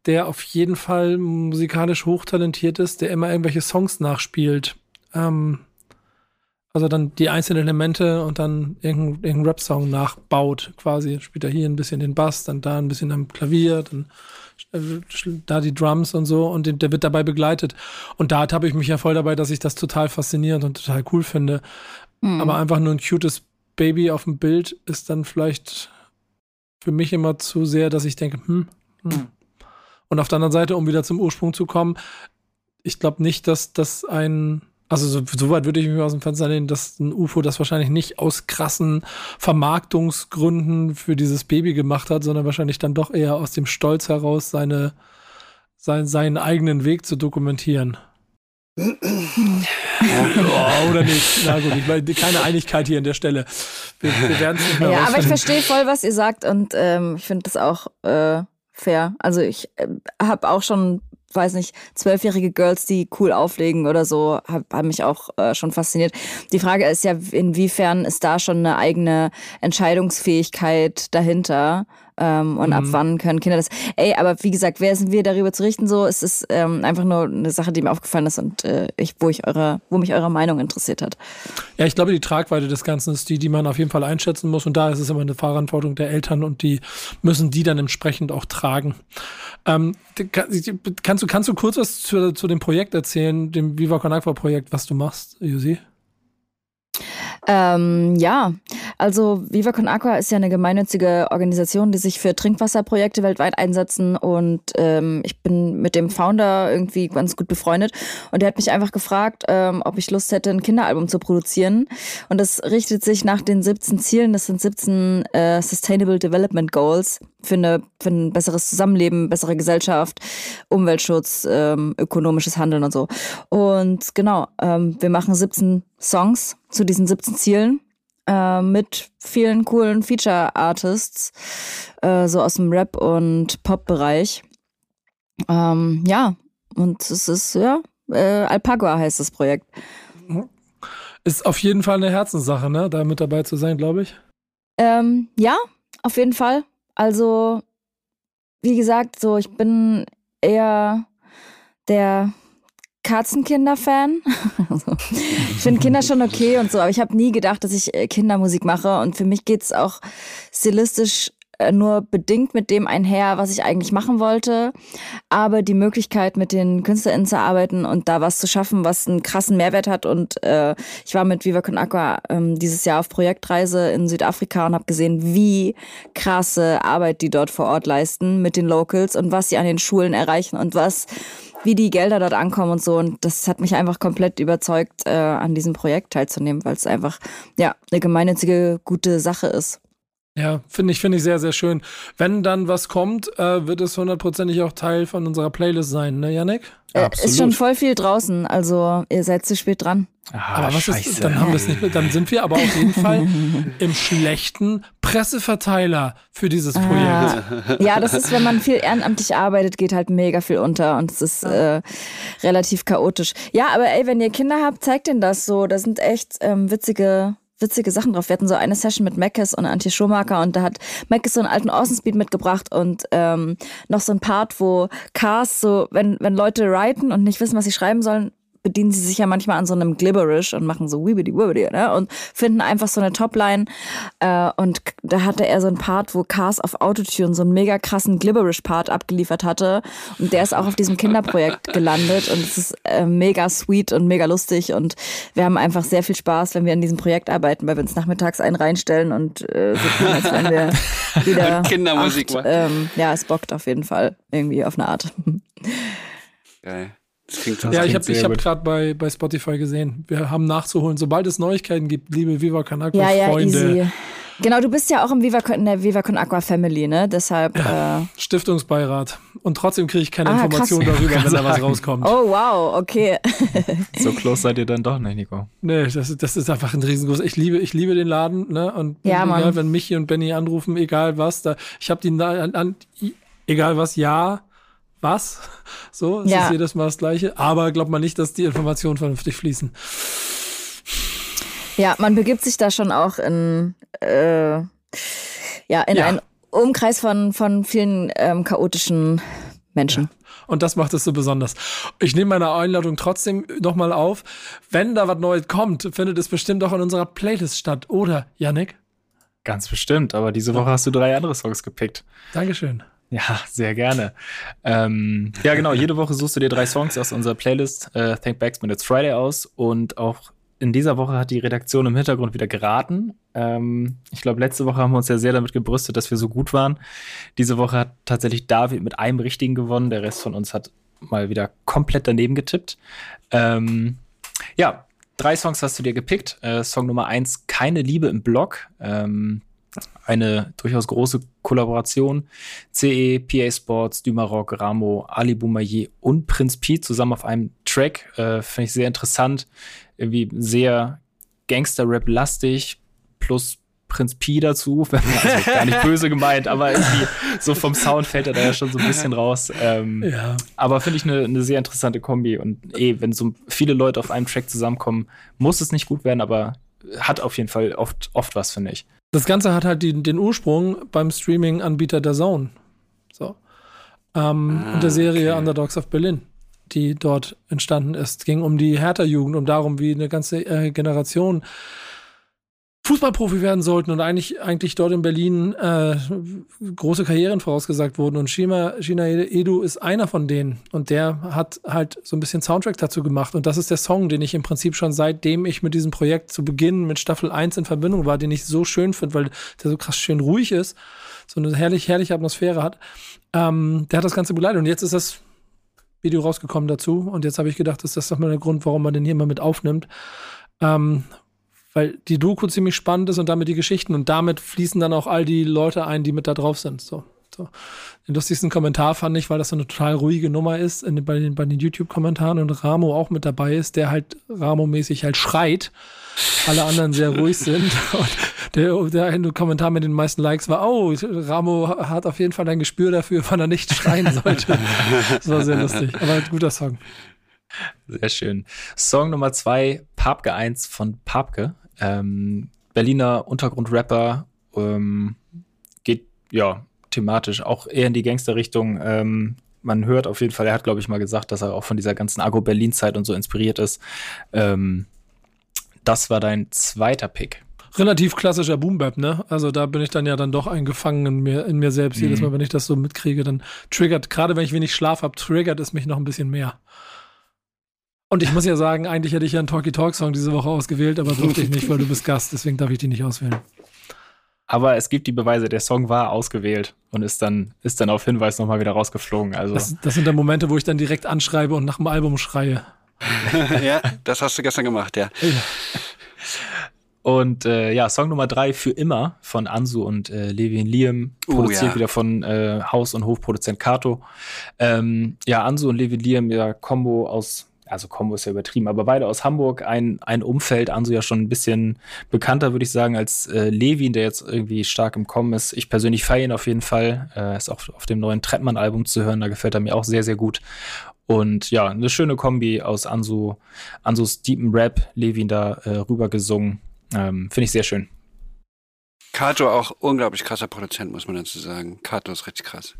der auf jeden Fall musikalisch hochtalentiert ist, der immer irgendwelche Songs nachspielt. Ähm, also dann die einzelnen Elemente und dann irgendeinen irgendein Rap-Song nachbaut, quasi. Spielt er hier ein bisschen den Bass, dann da ein bisschen am Klavier, dann äh, da die Drums und so und der wird dabei begleitet. Und da habe ich mich ja voll dabei, dass ich das total faszinierend und total cool finde. Mhm. Aber einfach nur ein cutes Baby auf dem Bild ist dann vielleicht für mich immer zu sehr, dass ich denke, hm, hm. Mhm. Und auf der anderen Seite, um wieder zum Ursprung zu kommen, ich glaube nicht, dass das ein also so, so weit würde ich mich aus dem Fenster lehnen, dass ein UFO das wahrscheinlich nicht aus krassen Vermarktungsgründen für dieses Baby gemacht hat, sondern wahrscheinlich dann doch eher aus dem Stolz heraus, seine, sein, seinen eigenen Weg zu dokumentieren. (clears throat) oh, oder nicht? Na gut, ich meine, keine Einigkeit hier an der Stelle. Wir, wir werden es nicht mehr Ja, aber ich verstehe voll, was ihr sagt und ähm, ich finde das auch äh, fair. Also ich äh, habe auch schon weiß nicht, zwölfjährige Girls, die cool auflegen oder so, haben mich auch äh, schon fasziniert. Die Frage ist ja, inwiefern ist da schon eine eigene Entscheidungsfähigkeit dahinter? Ähm, und mhm. ab wann können Kinder das? Ey, aber wie gesagt, wer sind wir darüber zu richten? So, es ist ähm, einfach nur eine Sache, die mir aufgefallen ist und äh, ich, wo ich eure, wo mich eure Meinung interessiert hat. Ja, ich glaube, die Tragweite des Ganzen ist die, die man auf jeden Fall einschätzen muss und da ist es immer eine Verantwortung der Eltern und die müssen die dann entsprechend auch tragen. Ähm, kannst du kannst du kurz was zu, zu dem Projekt erzählen, dem Viva Con Agua Projekt, was du machst, Josi? Ähm, ja, also Viva Con Aqua ist ja eine gemeinnützige Organisation, die sich für Trinkwasserprojekte weltweit einsetzen. Und ähm, ich bin mit dem Founder irgendwie ganz gut befreundet. Und der hat mich einfach gefragt, ähm, ob ich Lust hätte, ein Kinderalbum zu produzieren. Und das richtet sich nach den 17 Zielen, das sind 17 äh, Sustainable Development Goals für, eine, für ein besseres Zusammenleben, bessere Gesellschaft, Umweltschutz, ähm, ökonomisches Handeln und so. Und genau, ähm, wir machen 17 Songs zu diesen 17 Zielen äh, mit vielen coolen Feature-Artists, äh, so aus dem Rap- und Pop-Bereich. Ähm, ja, und es ist, ja, äh, Alpagua heißt das Projekt. Ist auf jeden Fall eine Herzenssache, ne, da mit dabei zu sein, glaube ich. Ähm, ja, auf jeden Fall. Also, wie gesagt, so, ich bin eher der Katzenkinder-Fan. (laughs) Also, ich finde Kinder schon okay und so, aber ich habe nie gedacht, dass ich äh, Kindermusik mache. Und für mich geht es auch stilistisch äh, nur bedingt mit dem einher, was ich eigentlich machen wollte. Aber die Möglichkeit, mit den KünstlerInnen zu arbeiten und da was zu schaffen, was einen krassen Mehrwert hat. Und äh, ich war mit Viva Con Aqua ähm, dieses Jahr auf Projektreise in Südafrika und habe gesehen, wie krasse Arbeit die dort vor Ort leisten mit den Locals und was sie an den Schulen erreichen und was wie die Gelder dort ankommen und so. Und das hat mich einfach komplett überzeugt, äh, an diesem Projekt teilzunehmen, weil es einfach ja eine gemeinnützige, gute Sache ist. Ja, finde ich, finde ich sehr, sehr schön. Wenn dann was kommt, äh, wird es hundertprozentig auch Teil von unserer Playlist sein, ne, Yannick? Äh, ist schon voll viel draußen, also ihr seid zu spät dran. Ah, aber was scheiße. ist, dann haben wir es nicht, dann sind wir aber auf jeden Fall (laughs) im schlechten Presseverteiler für dieses Projekt. Ah, ja, das ist, wenn man viel ehrenamtlich arbeitet, geht halt mega viel unter und es ist äh, relativ chaotisch. Ja, aber ey, wenn ihr Kinder habt, zeigt denen das so. Da sind echt ähm, witzige witzige Sachen drauf. Wir hatten so eine Session mit Mackes und Antje Schumacher und da hat Mackes so einen alten Awesome Speed mitgebracht und ähm, noch so ein Part, wo Cars so, wenn, wenn Leute writen und nicht wissen, was sie schreiben sollen, bedienen sie sich ja manchmal an so einem Glibberish und machen so wibbidi wibbidi, ne? Und finden einfach so eine Topline. Äh, und da hatte er so einen Part, wo Cars auf Autotune so einen mega krassen Glibberish-Part abgeliefert hatte. Und der ist auch auf diesem Kinderprojekt (laughs) gelandet. Und es ist äh, mega sweet und mega lustig. Und wir haben einfach sehr viel Spaß, wenn wir an diesem Projekt arbeiten, weil wir uns nachmittags einen reinstellen und äh, so tun, als wenn wir (laughs) wieder. Kindermusik acht, ähm, Ja, es bockt auf jeden Fall. Irgendwie auf eine Art. (laughs) Geil. Das klingt Ja, ich habe hab gerade bei, bei Spotify gesehen. Wir haben nachzuholen. Sobald es Neuigkeiten gibt, liebe Viva Con Ja, ja, Freunde, easy. Genau, du bist ja auch im Viva Con, in der Viva Con Aqua Family, ne? Deshalb. Äh, Stiftungsbeirat. Und trotzdem kriege ich keine Ah, Information krass. (laughs) darüber, wenn da was sagen. rauskommt. oh, wow, okay. (laughs) So close seid ihr dann doch nicht, Nico. Nee, das, ist- das ist einfach ein riesengroß. Ich liebe, ich liebe den Laden, ne? Und Ja, egal, wenn Michi und Benny anrufen, egal was, da, ich habe die an, egal was, ja, was. So, es Ja. ist jedes Mal das Gleiche. Aber glaubt man nicht, dass die Informationen vernünftig fließen. Ja, man begibt sich da schon auch in, äh, ja, in Ja. einen Umkreis von, von vielen ähm, chaotischen Menschen. Und das macht es so besonders. Ich nehme meine Einladung trotzdem nochmal auf. Wenn da was Neues kommt, findet es bestimmt auch in unserer Playlist statt, oder, Yannick? Ganz bestimmt, aber diese Woche hast du drei andere Songs gepickt. Dankeschön. Ja, sehr gerne. Ähm, ja, genau. Jede Woche suchst du dir drei Songs aus unserer Playlist äh, Thank Backs It's Friday aus. Und auch in dieser Woche hat die Redaktion im Hintergrund wieder geraten. Ähm, ich glaube, letzte Woche haben wir uns ja sehr damit gebrüstet, dass wir so gut waren. Diese Woche hat tatsächlich David mit einem Richtigen gewonnen. Der Rest von uns hat mal wieder komplett daneben getippt. Ähm, ja, drei Songs hast du dir gepickt. Äh, Song Nummer eins, Keine Liebe im Blog. Ähm, eine durchaus große Kollaboration. CE, PA Sports, Dümarock, Ramo, Ali Boumaier und Prinz Pi zusammen auf einem Track. Äh, Finde ich sehr interessant. Irgendwie sehr Gangster-Rap-lastig plus Prinz Pi dazu. (laughs) Also gar nicht böse gemeint, aber irgendwie so vom Sound fällt er da ja schon so ein bisschen raus. Ähm, Ja. aber finde ich eine eine sehr interessante Kombi. Und eh, wenn so viele Leute auf einem Track zusammenkommen, muss es nicht gut werden, aber hat auf jeden Fall oft, oft was, finde ich. Das Ganze hat halt die, den Ursprung beim Streaming-Anbieter der Zone. So. Ähm, und der Serie Underdogs of Berlin, die dort entstanden ist. ging um die Hertha-Jugend, um darum, wie eine ganze äh, Generation Fußballprofi werden sollten und eigentlich, eigentlich dort in Berlin äh, große Karrieren vorausgesagt wurden. Und Shima, Shina Edu ist einer von denen. Und der hat halt so ein bisschen Soundtrack dazu gemacht. Und das ist der Song, den ich im Prinzip schon seitdem ich mit diesem Projekt zu Beginn mit Staffel 1 in Verbindung war, den ich so schön finde, weil der so krass schön ruhig ist, so eine herrlich, herrliche Atmosphäre hat. Ähm, der hat das Ganze begleitet. Und jetzt ist das Video rausgekommen dazu. Und jetzt habe ich gedacht, ist das doch mal der Grund, warum man den hier mal mit aufnimmt. Ähm, weil die Doku ziemlich spannend ist und damit die Geschichten und damit fließen dann auch all die Leute ein, die mit da drauf sind. So, so. Den lustigsten Kommentar fand ich, weil das so eine total ruhige Nummer ist in, bei den, bei den YouTube-Kommentaren und Ramo auch mit dabei ist, der halt Ramo-mäßig halt schreit, alle anderen sehr ruhig sind. (laughs) Und der, der Kommentar mit den meisten Likes war, oh, Ramo hat auf jeden Fall ein Gespür dafür, wann er nicht schreien sollte. (laughs) das war sehr lustig, aber ein guter Song. Sehr schön. Song Nummer zwei, Papke 1 von Papke. Ähm, Berliner Untergrundrapper. Ähm, geht, ja, thematisch auch eher in die Gangster-Richtung. Ähm, man hört auf jeden Fall, er hat, glaube ich, mal gesagt, dass er auch von dieser ganzen Agro-Berlin-Zeit und so inspiriert ist. Ähm, das war dein zweiter Pick. relativ klassischer Boombap, ne? Also da bin ich dann ja dann doch eingefangen in mir, in mir selbst. Jedes Mal, wenn ich das so mitkriege, dann triggert, gerade wenn ich wenig Schlaf habe, triggert es mich noch ein bisschen mehr. Und ich muss ja sagen, eigentlich hätte ich ja einen Talkie Talk Song diese Woche ausgewählt, aber durfte ich nicht, weil du bist Gast, deswegen darf ich die nicht auswählen. Aber es gibt die Beweise, der Song war ausgewählt und ist dann, ist dann auf Hinweis nochmal wieder rausgeflogen. Also Das, das sind dann Momente, wo ich dann direkt anschreibe und nach dem Album schreie. (laughs) ja, das hast du gestern gemacht, ja. Und äh, ja, Song Nummer drei für immer von Ansu und äh, Levin Liam, Oh, produziert ja. wieder von äh, Haus- und Hofproduzent Kato. Ähm, ja, Ansu und Levin Liam, ja, Combo aus, also Combo ist ja übertrieben, aber beide aus Hamburg, ein, ein Umfeld, Ansu ja schon ein bisschen bekannter, würde ich sagen, als äh, Levin, der jetzt irgendwie stark im Kommen ist. Ich persönlich feiere ihn auf jeden Fall. Äh, ist auch auf dem neuen Trettmann-Album zu hören, da gefällt er mir auch sehr, sehr gut. Und ja, eine schöne Kombi aus Ansu, Ansus deepen Rap, Levin da äh, rüber. Ähm, Finde ich sehr schön. Kato auch unglaublich krasser Produzent, muss man dazu sagen. Kato ist richtig krass.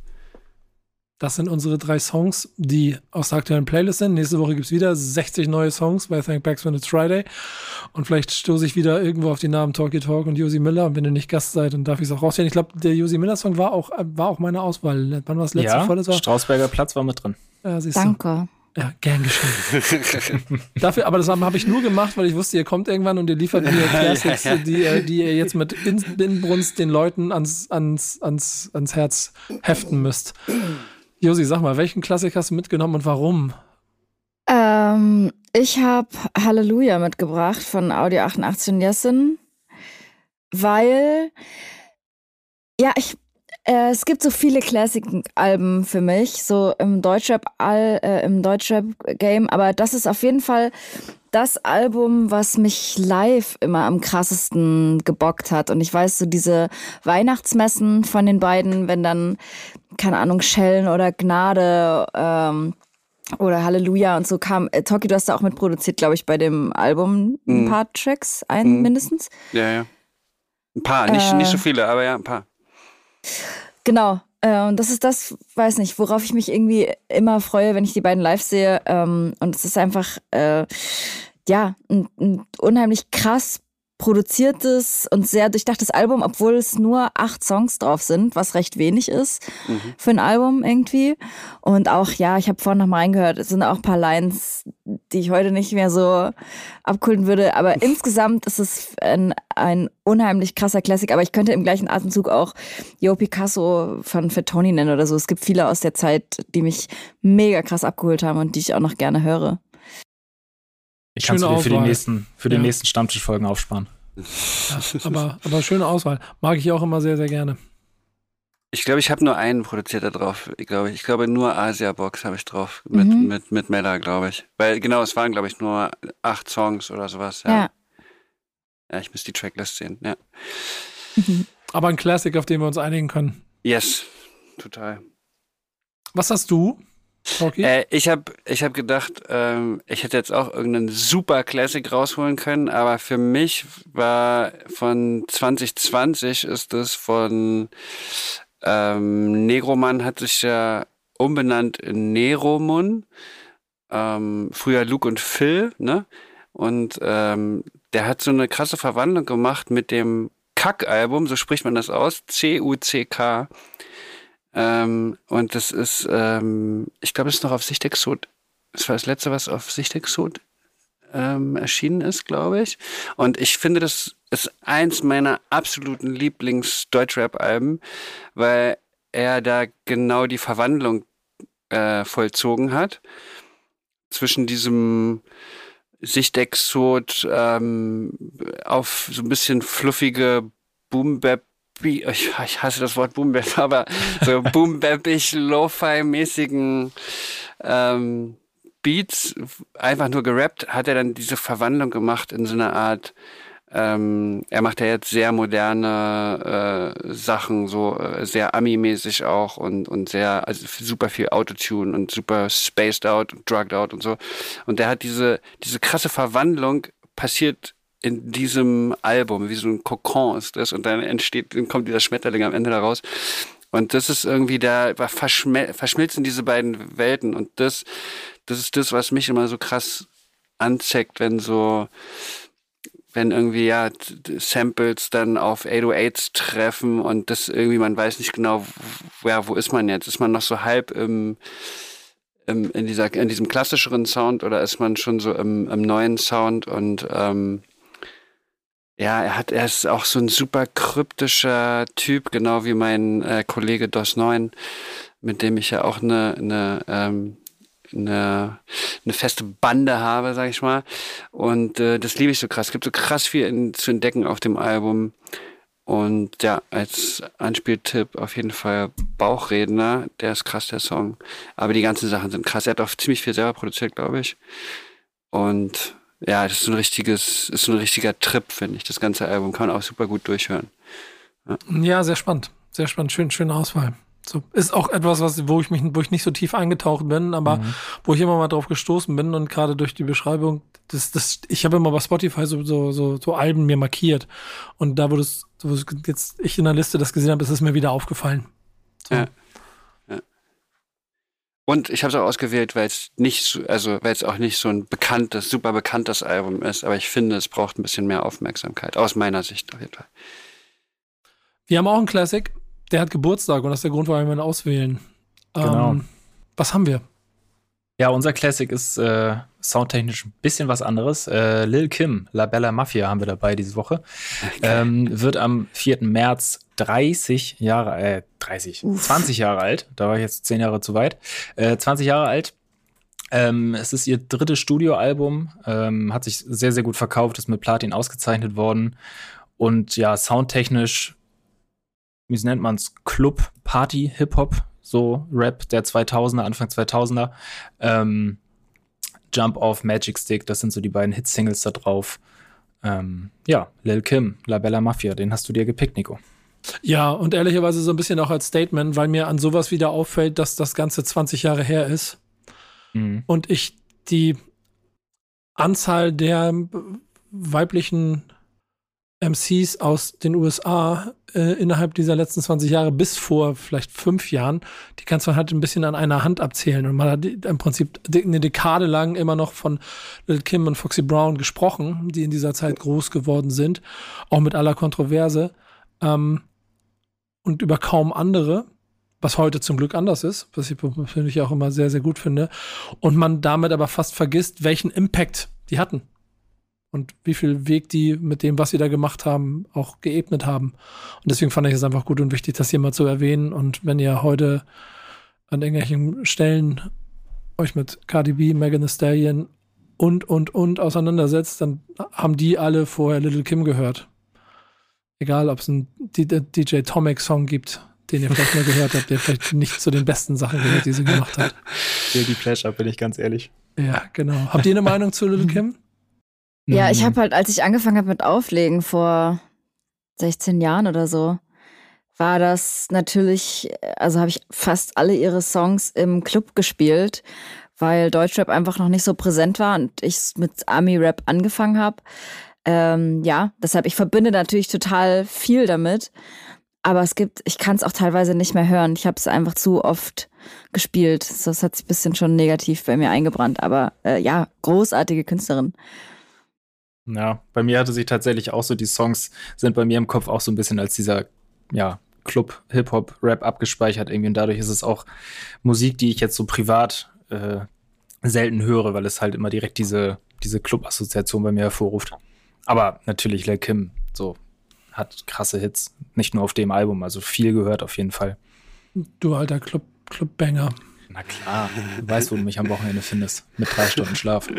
Das sind unsere drei Songs, die aus der aktuellen Playlist sind. Nächste Woche gibt's wieder 60 neue Songs bei Thank Backs When It's Friday. Und vielleicht stoße ich wieder irgendwo auf die Namen Talkie Talk und Josie Miller. Und wenn ihr nicht Gast seid, dann darf ich es auch rausstellen. Ich glaube, der Josie Miller Song war auch, war auch meine Auswahl. Wann war das letzte ja, Vorletzte? Strausberger Platz war mit drin. Ja, siehst Danke. Du. Ja, gern geschehen. (laughs) Dafür, aber das habe ich nur gemacht, weil ich wusste, ihr kommt irgendwann und ihr liefert mir (laughs) Classics, ja. Die, ihr- die ihr jetzt mit In- Inbrunst den Leuten ans, ans, ans, ans Herz heften müsst. Josi, sag mal, welchen Klassik hast du mitgenommen und warum? Ähm, ich habe Halleluja mitgebracht von Audio 88 und Jessin, weil ja, ich äh, es gibt so viele Classic-Alben für mich, so im Deutschrap all äh, im Deutschrap-Game, aber das ist auf jeden Fall das Album, was mich live immer am krassesten gebockt hat. Und ich weiß, so diese Weihnachtsmessen von den beiden, wenn dann, keine Ahnung, Schellen oder Gnade ähm, oder Halleluja und so kam. Äh, Toki, du hast da auch mitproduziert, glaube ich, bei dem Album ein Mhm. paar Tracks, ein Mhm. mindestens. Ja, ja. Ein paar, nicht, Äh. nicht so viele, aber ja, ein paar. Genau. Äh, Und das ist das, weiß nicht, worauf ich mich irgendwie immer freue, wenn ich die beiden live sehe. Ähm, Und es ist einfach, äh, ja, ein, ein unheimlich krass produziertes und sehr durchdachtes Album, obwohl es nur acht Songs drauf sind, was recht wenig ist Mhm. für ein Album irgendwie. Und auch, ja, ich habe vorhin noch mal reingehört, es sind auch ein paar Lines, die ich heute nicht mehr so abkulten würde. Aber insgesamt ist es ein, ein unheimlich krasser Classic. Aber ich könnte im gleichen Atemzug auch Yo Picasso von Fettoni nennen oder so. Es gibt viele aus der Zeit, die mich mega krass abgeholt haben und die ich auch noch gerne höre. Ich kann Schöne dir für die nächsten, für die Ja. nächsten Stammtischfolgen aufsparen. Ja, aber, aber schöne Auswahl. Mag ich auch immer sehr, sehr gerne. Ich glaube, ich habe nur einen produziert da drauf. Ich glaube, ich glaube nur Asia Box habe ich drauf mit Mhm. mit mit Mella, glaube ich. Weil genau, es waren glaube ich nur acht Songs oder sowas. Ja. Ja. Ja, ich muss die Tracklist sehen. Ja. Aber ein Classic, auf den wir uns einigen können. Yes, total. Was hast du, Talkie? Äh, ich habe ich hab gedacht, ähm, ich hätte jetzt auch irgendeinen super Classic rausholen können, aber für mich war von 2020 ist es von ähm, Negroman hat sich ja umbenannt in Neromun. Ähm, früher Luke und Phil, ne? Und ähm, der hat so eine krasse Verwandlung gemacht mit dem Kack-Album, so spricht man das aus, C-U-C-K. Ähm, und das ist, ähm, ich glaube, es ist noch auf Sichtexot. Das war das letzte, was auf Sichtexot ähm, erschienen ist, glaube ich. Und ich finde, das ist eins meiner absoluten Lieblings-Deutschrap-Alben, weil er da genau die Verwandlung äh, vollzogen hat zwischen diesem Sichtexot ähm, auf so ein bisschen fluffige Boom-Bap ich, ich hasse das Wort Boom (laughs) aber so Boom Bapig, Lo-Fi-mäßigen ähm, Beats, einfach nur gerappt, hat er dann diese Verwandlung gemacht in so eine Art, ähm, er macht ja jetzt sehr moderne äh, Sachen, so äh, sehr Ami-mäßig auch und, und sehr, also super viel Autotune und super spaced out und drugged out und so. Und der hat diese, diese krasse Verwandlung passiert in diesem Album, wie so ein Kokon ist das und dann entsteht, dann kommt dieser Schmetterling am Ende da raus. Und das ist irgendwie da verschmel verschmilzen diese beiden Welten und das, das ist das, was mich immer so krass anzeckt, wenn so, wenn irgendwie ja Samples dann auf 808s treffen und das irgendwie, man weiß nicht genau, ja, wo ist man jetzt? Ist man noch so halb im, im in dieser, in diesem klassischeren Sound oder ist man schon so im, im neuen Sound und ähm, ja, er hat, er ist auch so ein super kryptischer Typ, genau wie mein äh, Kollege DOS 9, mit dem ich ja auch eine, eine ähm, eine, eine feste Bande habe, sag ich mal. Und äh, das liebe ich so krass. Es gibt so krass viel in, zu entdecken auf dem Album. Und ja, als Anspieltipp auf jeden Fall Bauchredner, der ist krass, der Song. Aber die ganzen Sachen sind krass. Er hat auch ziemlich viel selber produziert, glaube ich. Und ja, das ist ein richtiges, ist ein richtiger Trip, finde ich. Das ganze Album kann man auch super gut durchhören. Ja, ja sehr spannend. Sehr spannend. Schön, schöne Auswahl. So, ist auch etwas, was, wo ich mich, wo ich nicht so tief eingetaucht bin, aber mhm. wo ich immer mal drauf gestoßen bin und gerade durch die Beschreibung, das, das, ich habe immer bei Spotify so, so, so, so Alben mir markiert. Und da, wo das, wo jetzt ich in der Liste das gesehen habe, ist es mir wieder aufgefallen. So. Ja. Und ich habe es auch ausgewählt, weil es nicht, so, also weil es auch nicht so ein bekanntes, super bekanntes Album ist, aber ich finde, es braucht ein bisschen mehr Aufmerksamkeit, aus meiner Sicht auf jeden Fall. Wir haben auch einen Classic, der hat Geburtstag und das ist der Grund, warum wir ihn auswählen. Genau. Ähm, was haben wir? Ja, unser Classic ist äh, soundtechnisch ein bisschen was anderes. Äh, Lil Kim, La Bella Mafia haben wir dabei diese Woche. Okay. (laughs) Ähm, wird am 4. März 30 Jahre, äh, 30, Uff. 20 Jahre alt. Da war ich jetzt 10 Jahre zu weit. Äh, 20 Jahre alt. Ähm, es ist ihr drittes Studioalbum, ähm, hat sich sehr, sehr gut verkauft, ist mit Platin ausgezeichnet worden. Und ja, soundtechnisch wie nennt man's, Club, Party, Hip-Hop, so Rap der 2000er, Anfang 2000er. Ähm, Jump Off, Magic Stick, das sind so die beiden Hit-Singles da drauf. Ähm, ja, Lil Kim, La Bella Mafia, den hast du dir gepickt, Nico. Ja, und ehrlicherweise so ein bisschen auch als Statement, weil mir an sowas wieder auffällt, dass das Ganze 20 Jahre her ist. Mhm. Und ich die Anzahl der weiblichen MCs aus den USA äh, innerhalb dieser letzten 20 Jahre bis vor vielleicht fünf Jahren, die kannst du halt ein bisschen an einer Hand abzählen. Und man hat im Prinzip eine Dekade lang immer noch von Lil Kim und Foxy Brown gesprochen, die in dieser Zeit groß geworden sind, auch mit aller Kontroverse. Ähm, und über kaum andere, was heute zum Glück anders ist, was ich persönlich auch immer sehr, sehr gut finde. Und man damit aber fast vergisst, welchen Impact die hatten und wie viel Weg die mit dem, was sie da gemacht haben, auch geebnet haben. Und deswegen fand ich es einfach gut und wichtig, das hier mal zu erwähnen. Und wenn ihr heute an irgendwelchen Stellen euch mit Cardi B, Megan Thee Stallion und, und, und auseinandersetzt, dann haben die alle vorher Little Kim gehört. Egal, ob es einen DJ Tomek-Song gibt, den ihr vielleicht mal gehört habt, der vielleicht nicht zu den besten Sachen gehört, die sie gemacht hat. Guilty Pleasure, bin ich ganz ehrlich. Ja, genau. Habt ihr eine Meinung zu Little Kim? Ja, ich mhm. habe halt, als ich angefangen habe mit Auflegen vor 16 Jahren oder so, war das natürlich, also habe ich fast alle ihre Songs im Club gespielt, weil Deutschrap einfach noch nicht so präsent war und ich mit Army-Rap angefangen habe. Ähm, ja, deshalb, ich verbinde natürlich total viel damit. Aber es gibt, ich kann es auch teilweise nicht mehr hören. Ich habe es einfach zu oft gespielt. Das hat sich ein bisschen schon negativ bei mir eingebrannt. Aber äh, ja, großartige Künstlerin. Ja, bei mir hatte sich tatsächlich auch so, die Songs sind bei mir im Kopf auch so ein bisschen als dieser, ja, Club, Hip-Hop, Rap abgespeichert irgendwie. Und dadurch ist es auch Musik, die ich jetzt so privat äh, selten höre, weil es halt immer direkt diese, diese Club-Assoziation bei mir hervorruft. Aber natürlich, Lil Kim, so, hat krasse Hits. Nicht nur auf dem Album, also viel gehört auf jeden Fall. Du alter Club, Clubbanger. Na klar, du weißt, wo du mich am Wochenende findest. Mit drei Stunden Schlaf. (laughs)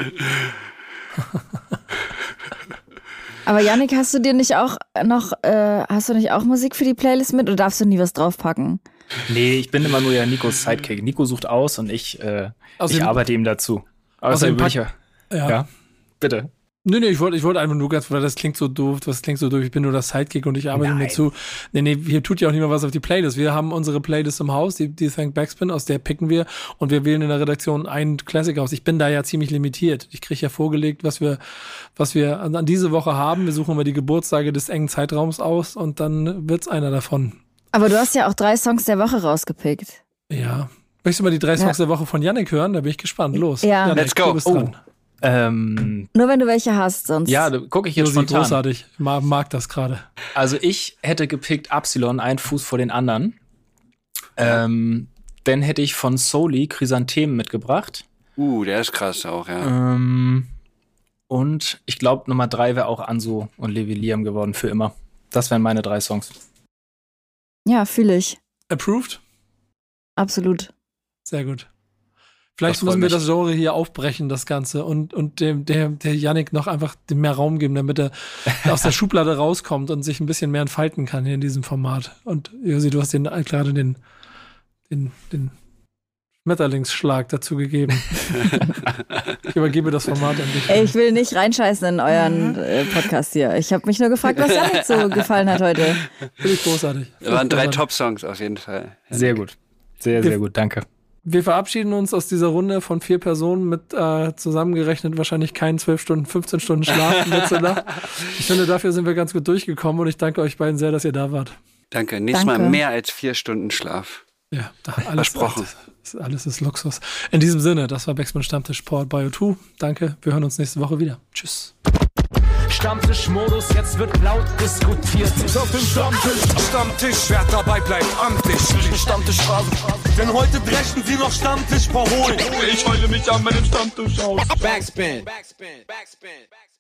Aber Yannick, hast du dir nicht auch noch, äh, hast du nicht auch Musik für die Playlist mit oder darfst du nie was draufpacken? Nee, ich bin immer nur ja Nikos Sidekick. Nico sucht aus und ich, äh, ich arbeite ihm dazu. Außerdem, Außerdem ja. ja, bitte. Nee, nee, ich wollte ich wollte einfach nur ganz, weil das klingt so doof, das klingt so doof, ich bin nur das Sidekick und ich arbeite mir zu. Nee, nee, hier tut ja auch niemand was auf die Playlist. Wir haben unsere Playlist im Haus, die, die Thank Backspin, aus der picken wir und wir wählen in der Redaktion einen Classic aus. Ich bin da ja ziemlich limitiert. Ich kriege ja vorgelegt, was wir, was wir an, an diese Woche haben. Wir suchen immer die Geburtstage des engen Zeitraums aus und dann wird's einer davon. Aber du hast ja auch drei Songs der Woche rausgepickt. Ja. Möchtest du mal die drei Songs ja. der Woche von Yannick hören? Da bin ich gespannt. Los. Ja, Yannick, let's go. Oh. Ähm, Nur wenn du welche hast, sonst. Ja, gucke ich jetzt Nur spontan. großartig. Ich mag, mag das gerade. Also ich hätte gepickt Absilon, ein Fuß vor den anderen. Ähm, dann hätte ich von Soli Chrysanthemen mitgebracht. Uh, der ist krass auch, ja. Ähm, und ich glaube, Nummer drei wäre auch Anso und Levi Liam geworden für immer. Das wären meine drei Songs. Ja, fühle ich. Approved? Absolut. Sehr gut. Vielleicht müssen wir das Genre hier aufbrechen, das Ganze, und, und dem, der, der Yannick noch einfach mehr Raum geben, damit er (laughs) aus der Schublade rauskommt und sich ein bisschen mehr entfalten kann hier in diesem Format. Und Josi, du hast den gerade den, den, den Schmetterlingsschlag dazu gegeben. (laughs) ich übergebe das Format an dich. Ey, ich will nicht reinscheißen in euren äh, Podcast hier. Ich habe mich nur gefragt, was Janik so (laughs) gefallen hat heute. Finde ich großartig. Das waren drei Top-Songs auf jeden Fall. Sehr gut. Sehr, sehr gut. Danke. Wir verabschieden uns aus dieser Runde von vier Personen mit äh, zusammengerechnet wahrscheinlich keinen 12 Stunden, 15 Stunden Schlaf letzte Nacht. Ich finde, dafür sind wir ganz gut durchgekommen und ich danke euch beiden sehr, dass ihr da wart. Danke. Nächstes Danke. Mal mehr als vier Stunden Schlaf. Ja, da alles, Versprochen. Alles, alles ist Luxus. In diesem Sinne, das war Backspin Stammtisch Powered by O2. Danke, wir hören uns nächste Woche wieder. Tschüss. Stammtischmodus, jetzt wird laut diskutiert. Ist auf dem Stammtisch, Stammtisch, wer dabei bleibt, amtlich. Stammtisch Phase. Denn heute brechen sie noch Stammtisch verholen. Ich heule mich an meinem Stammtisch aus. Backspin. Backspin. Backspin. Backspin.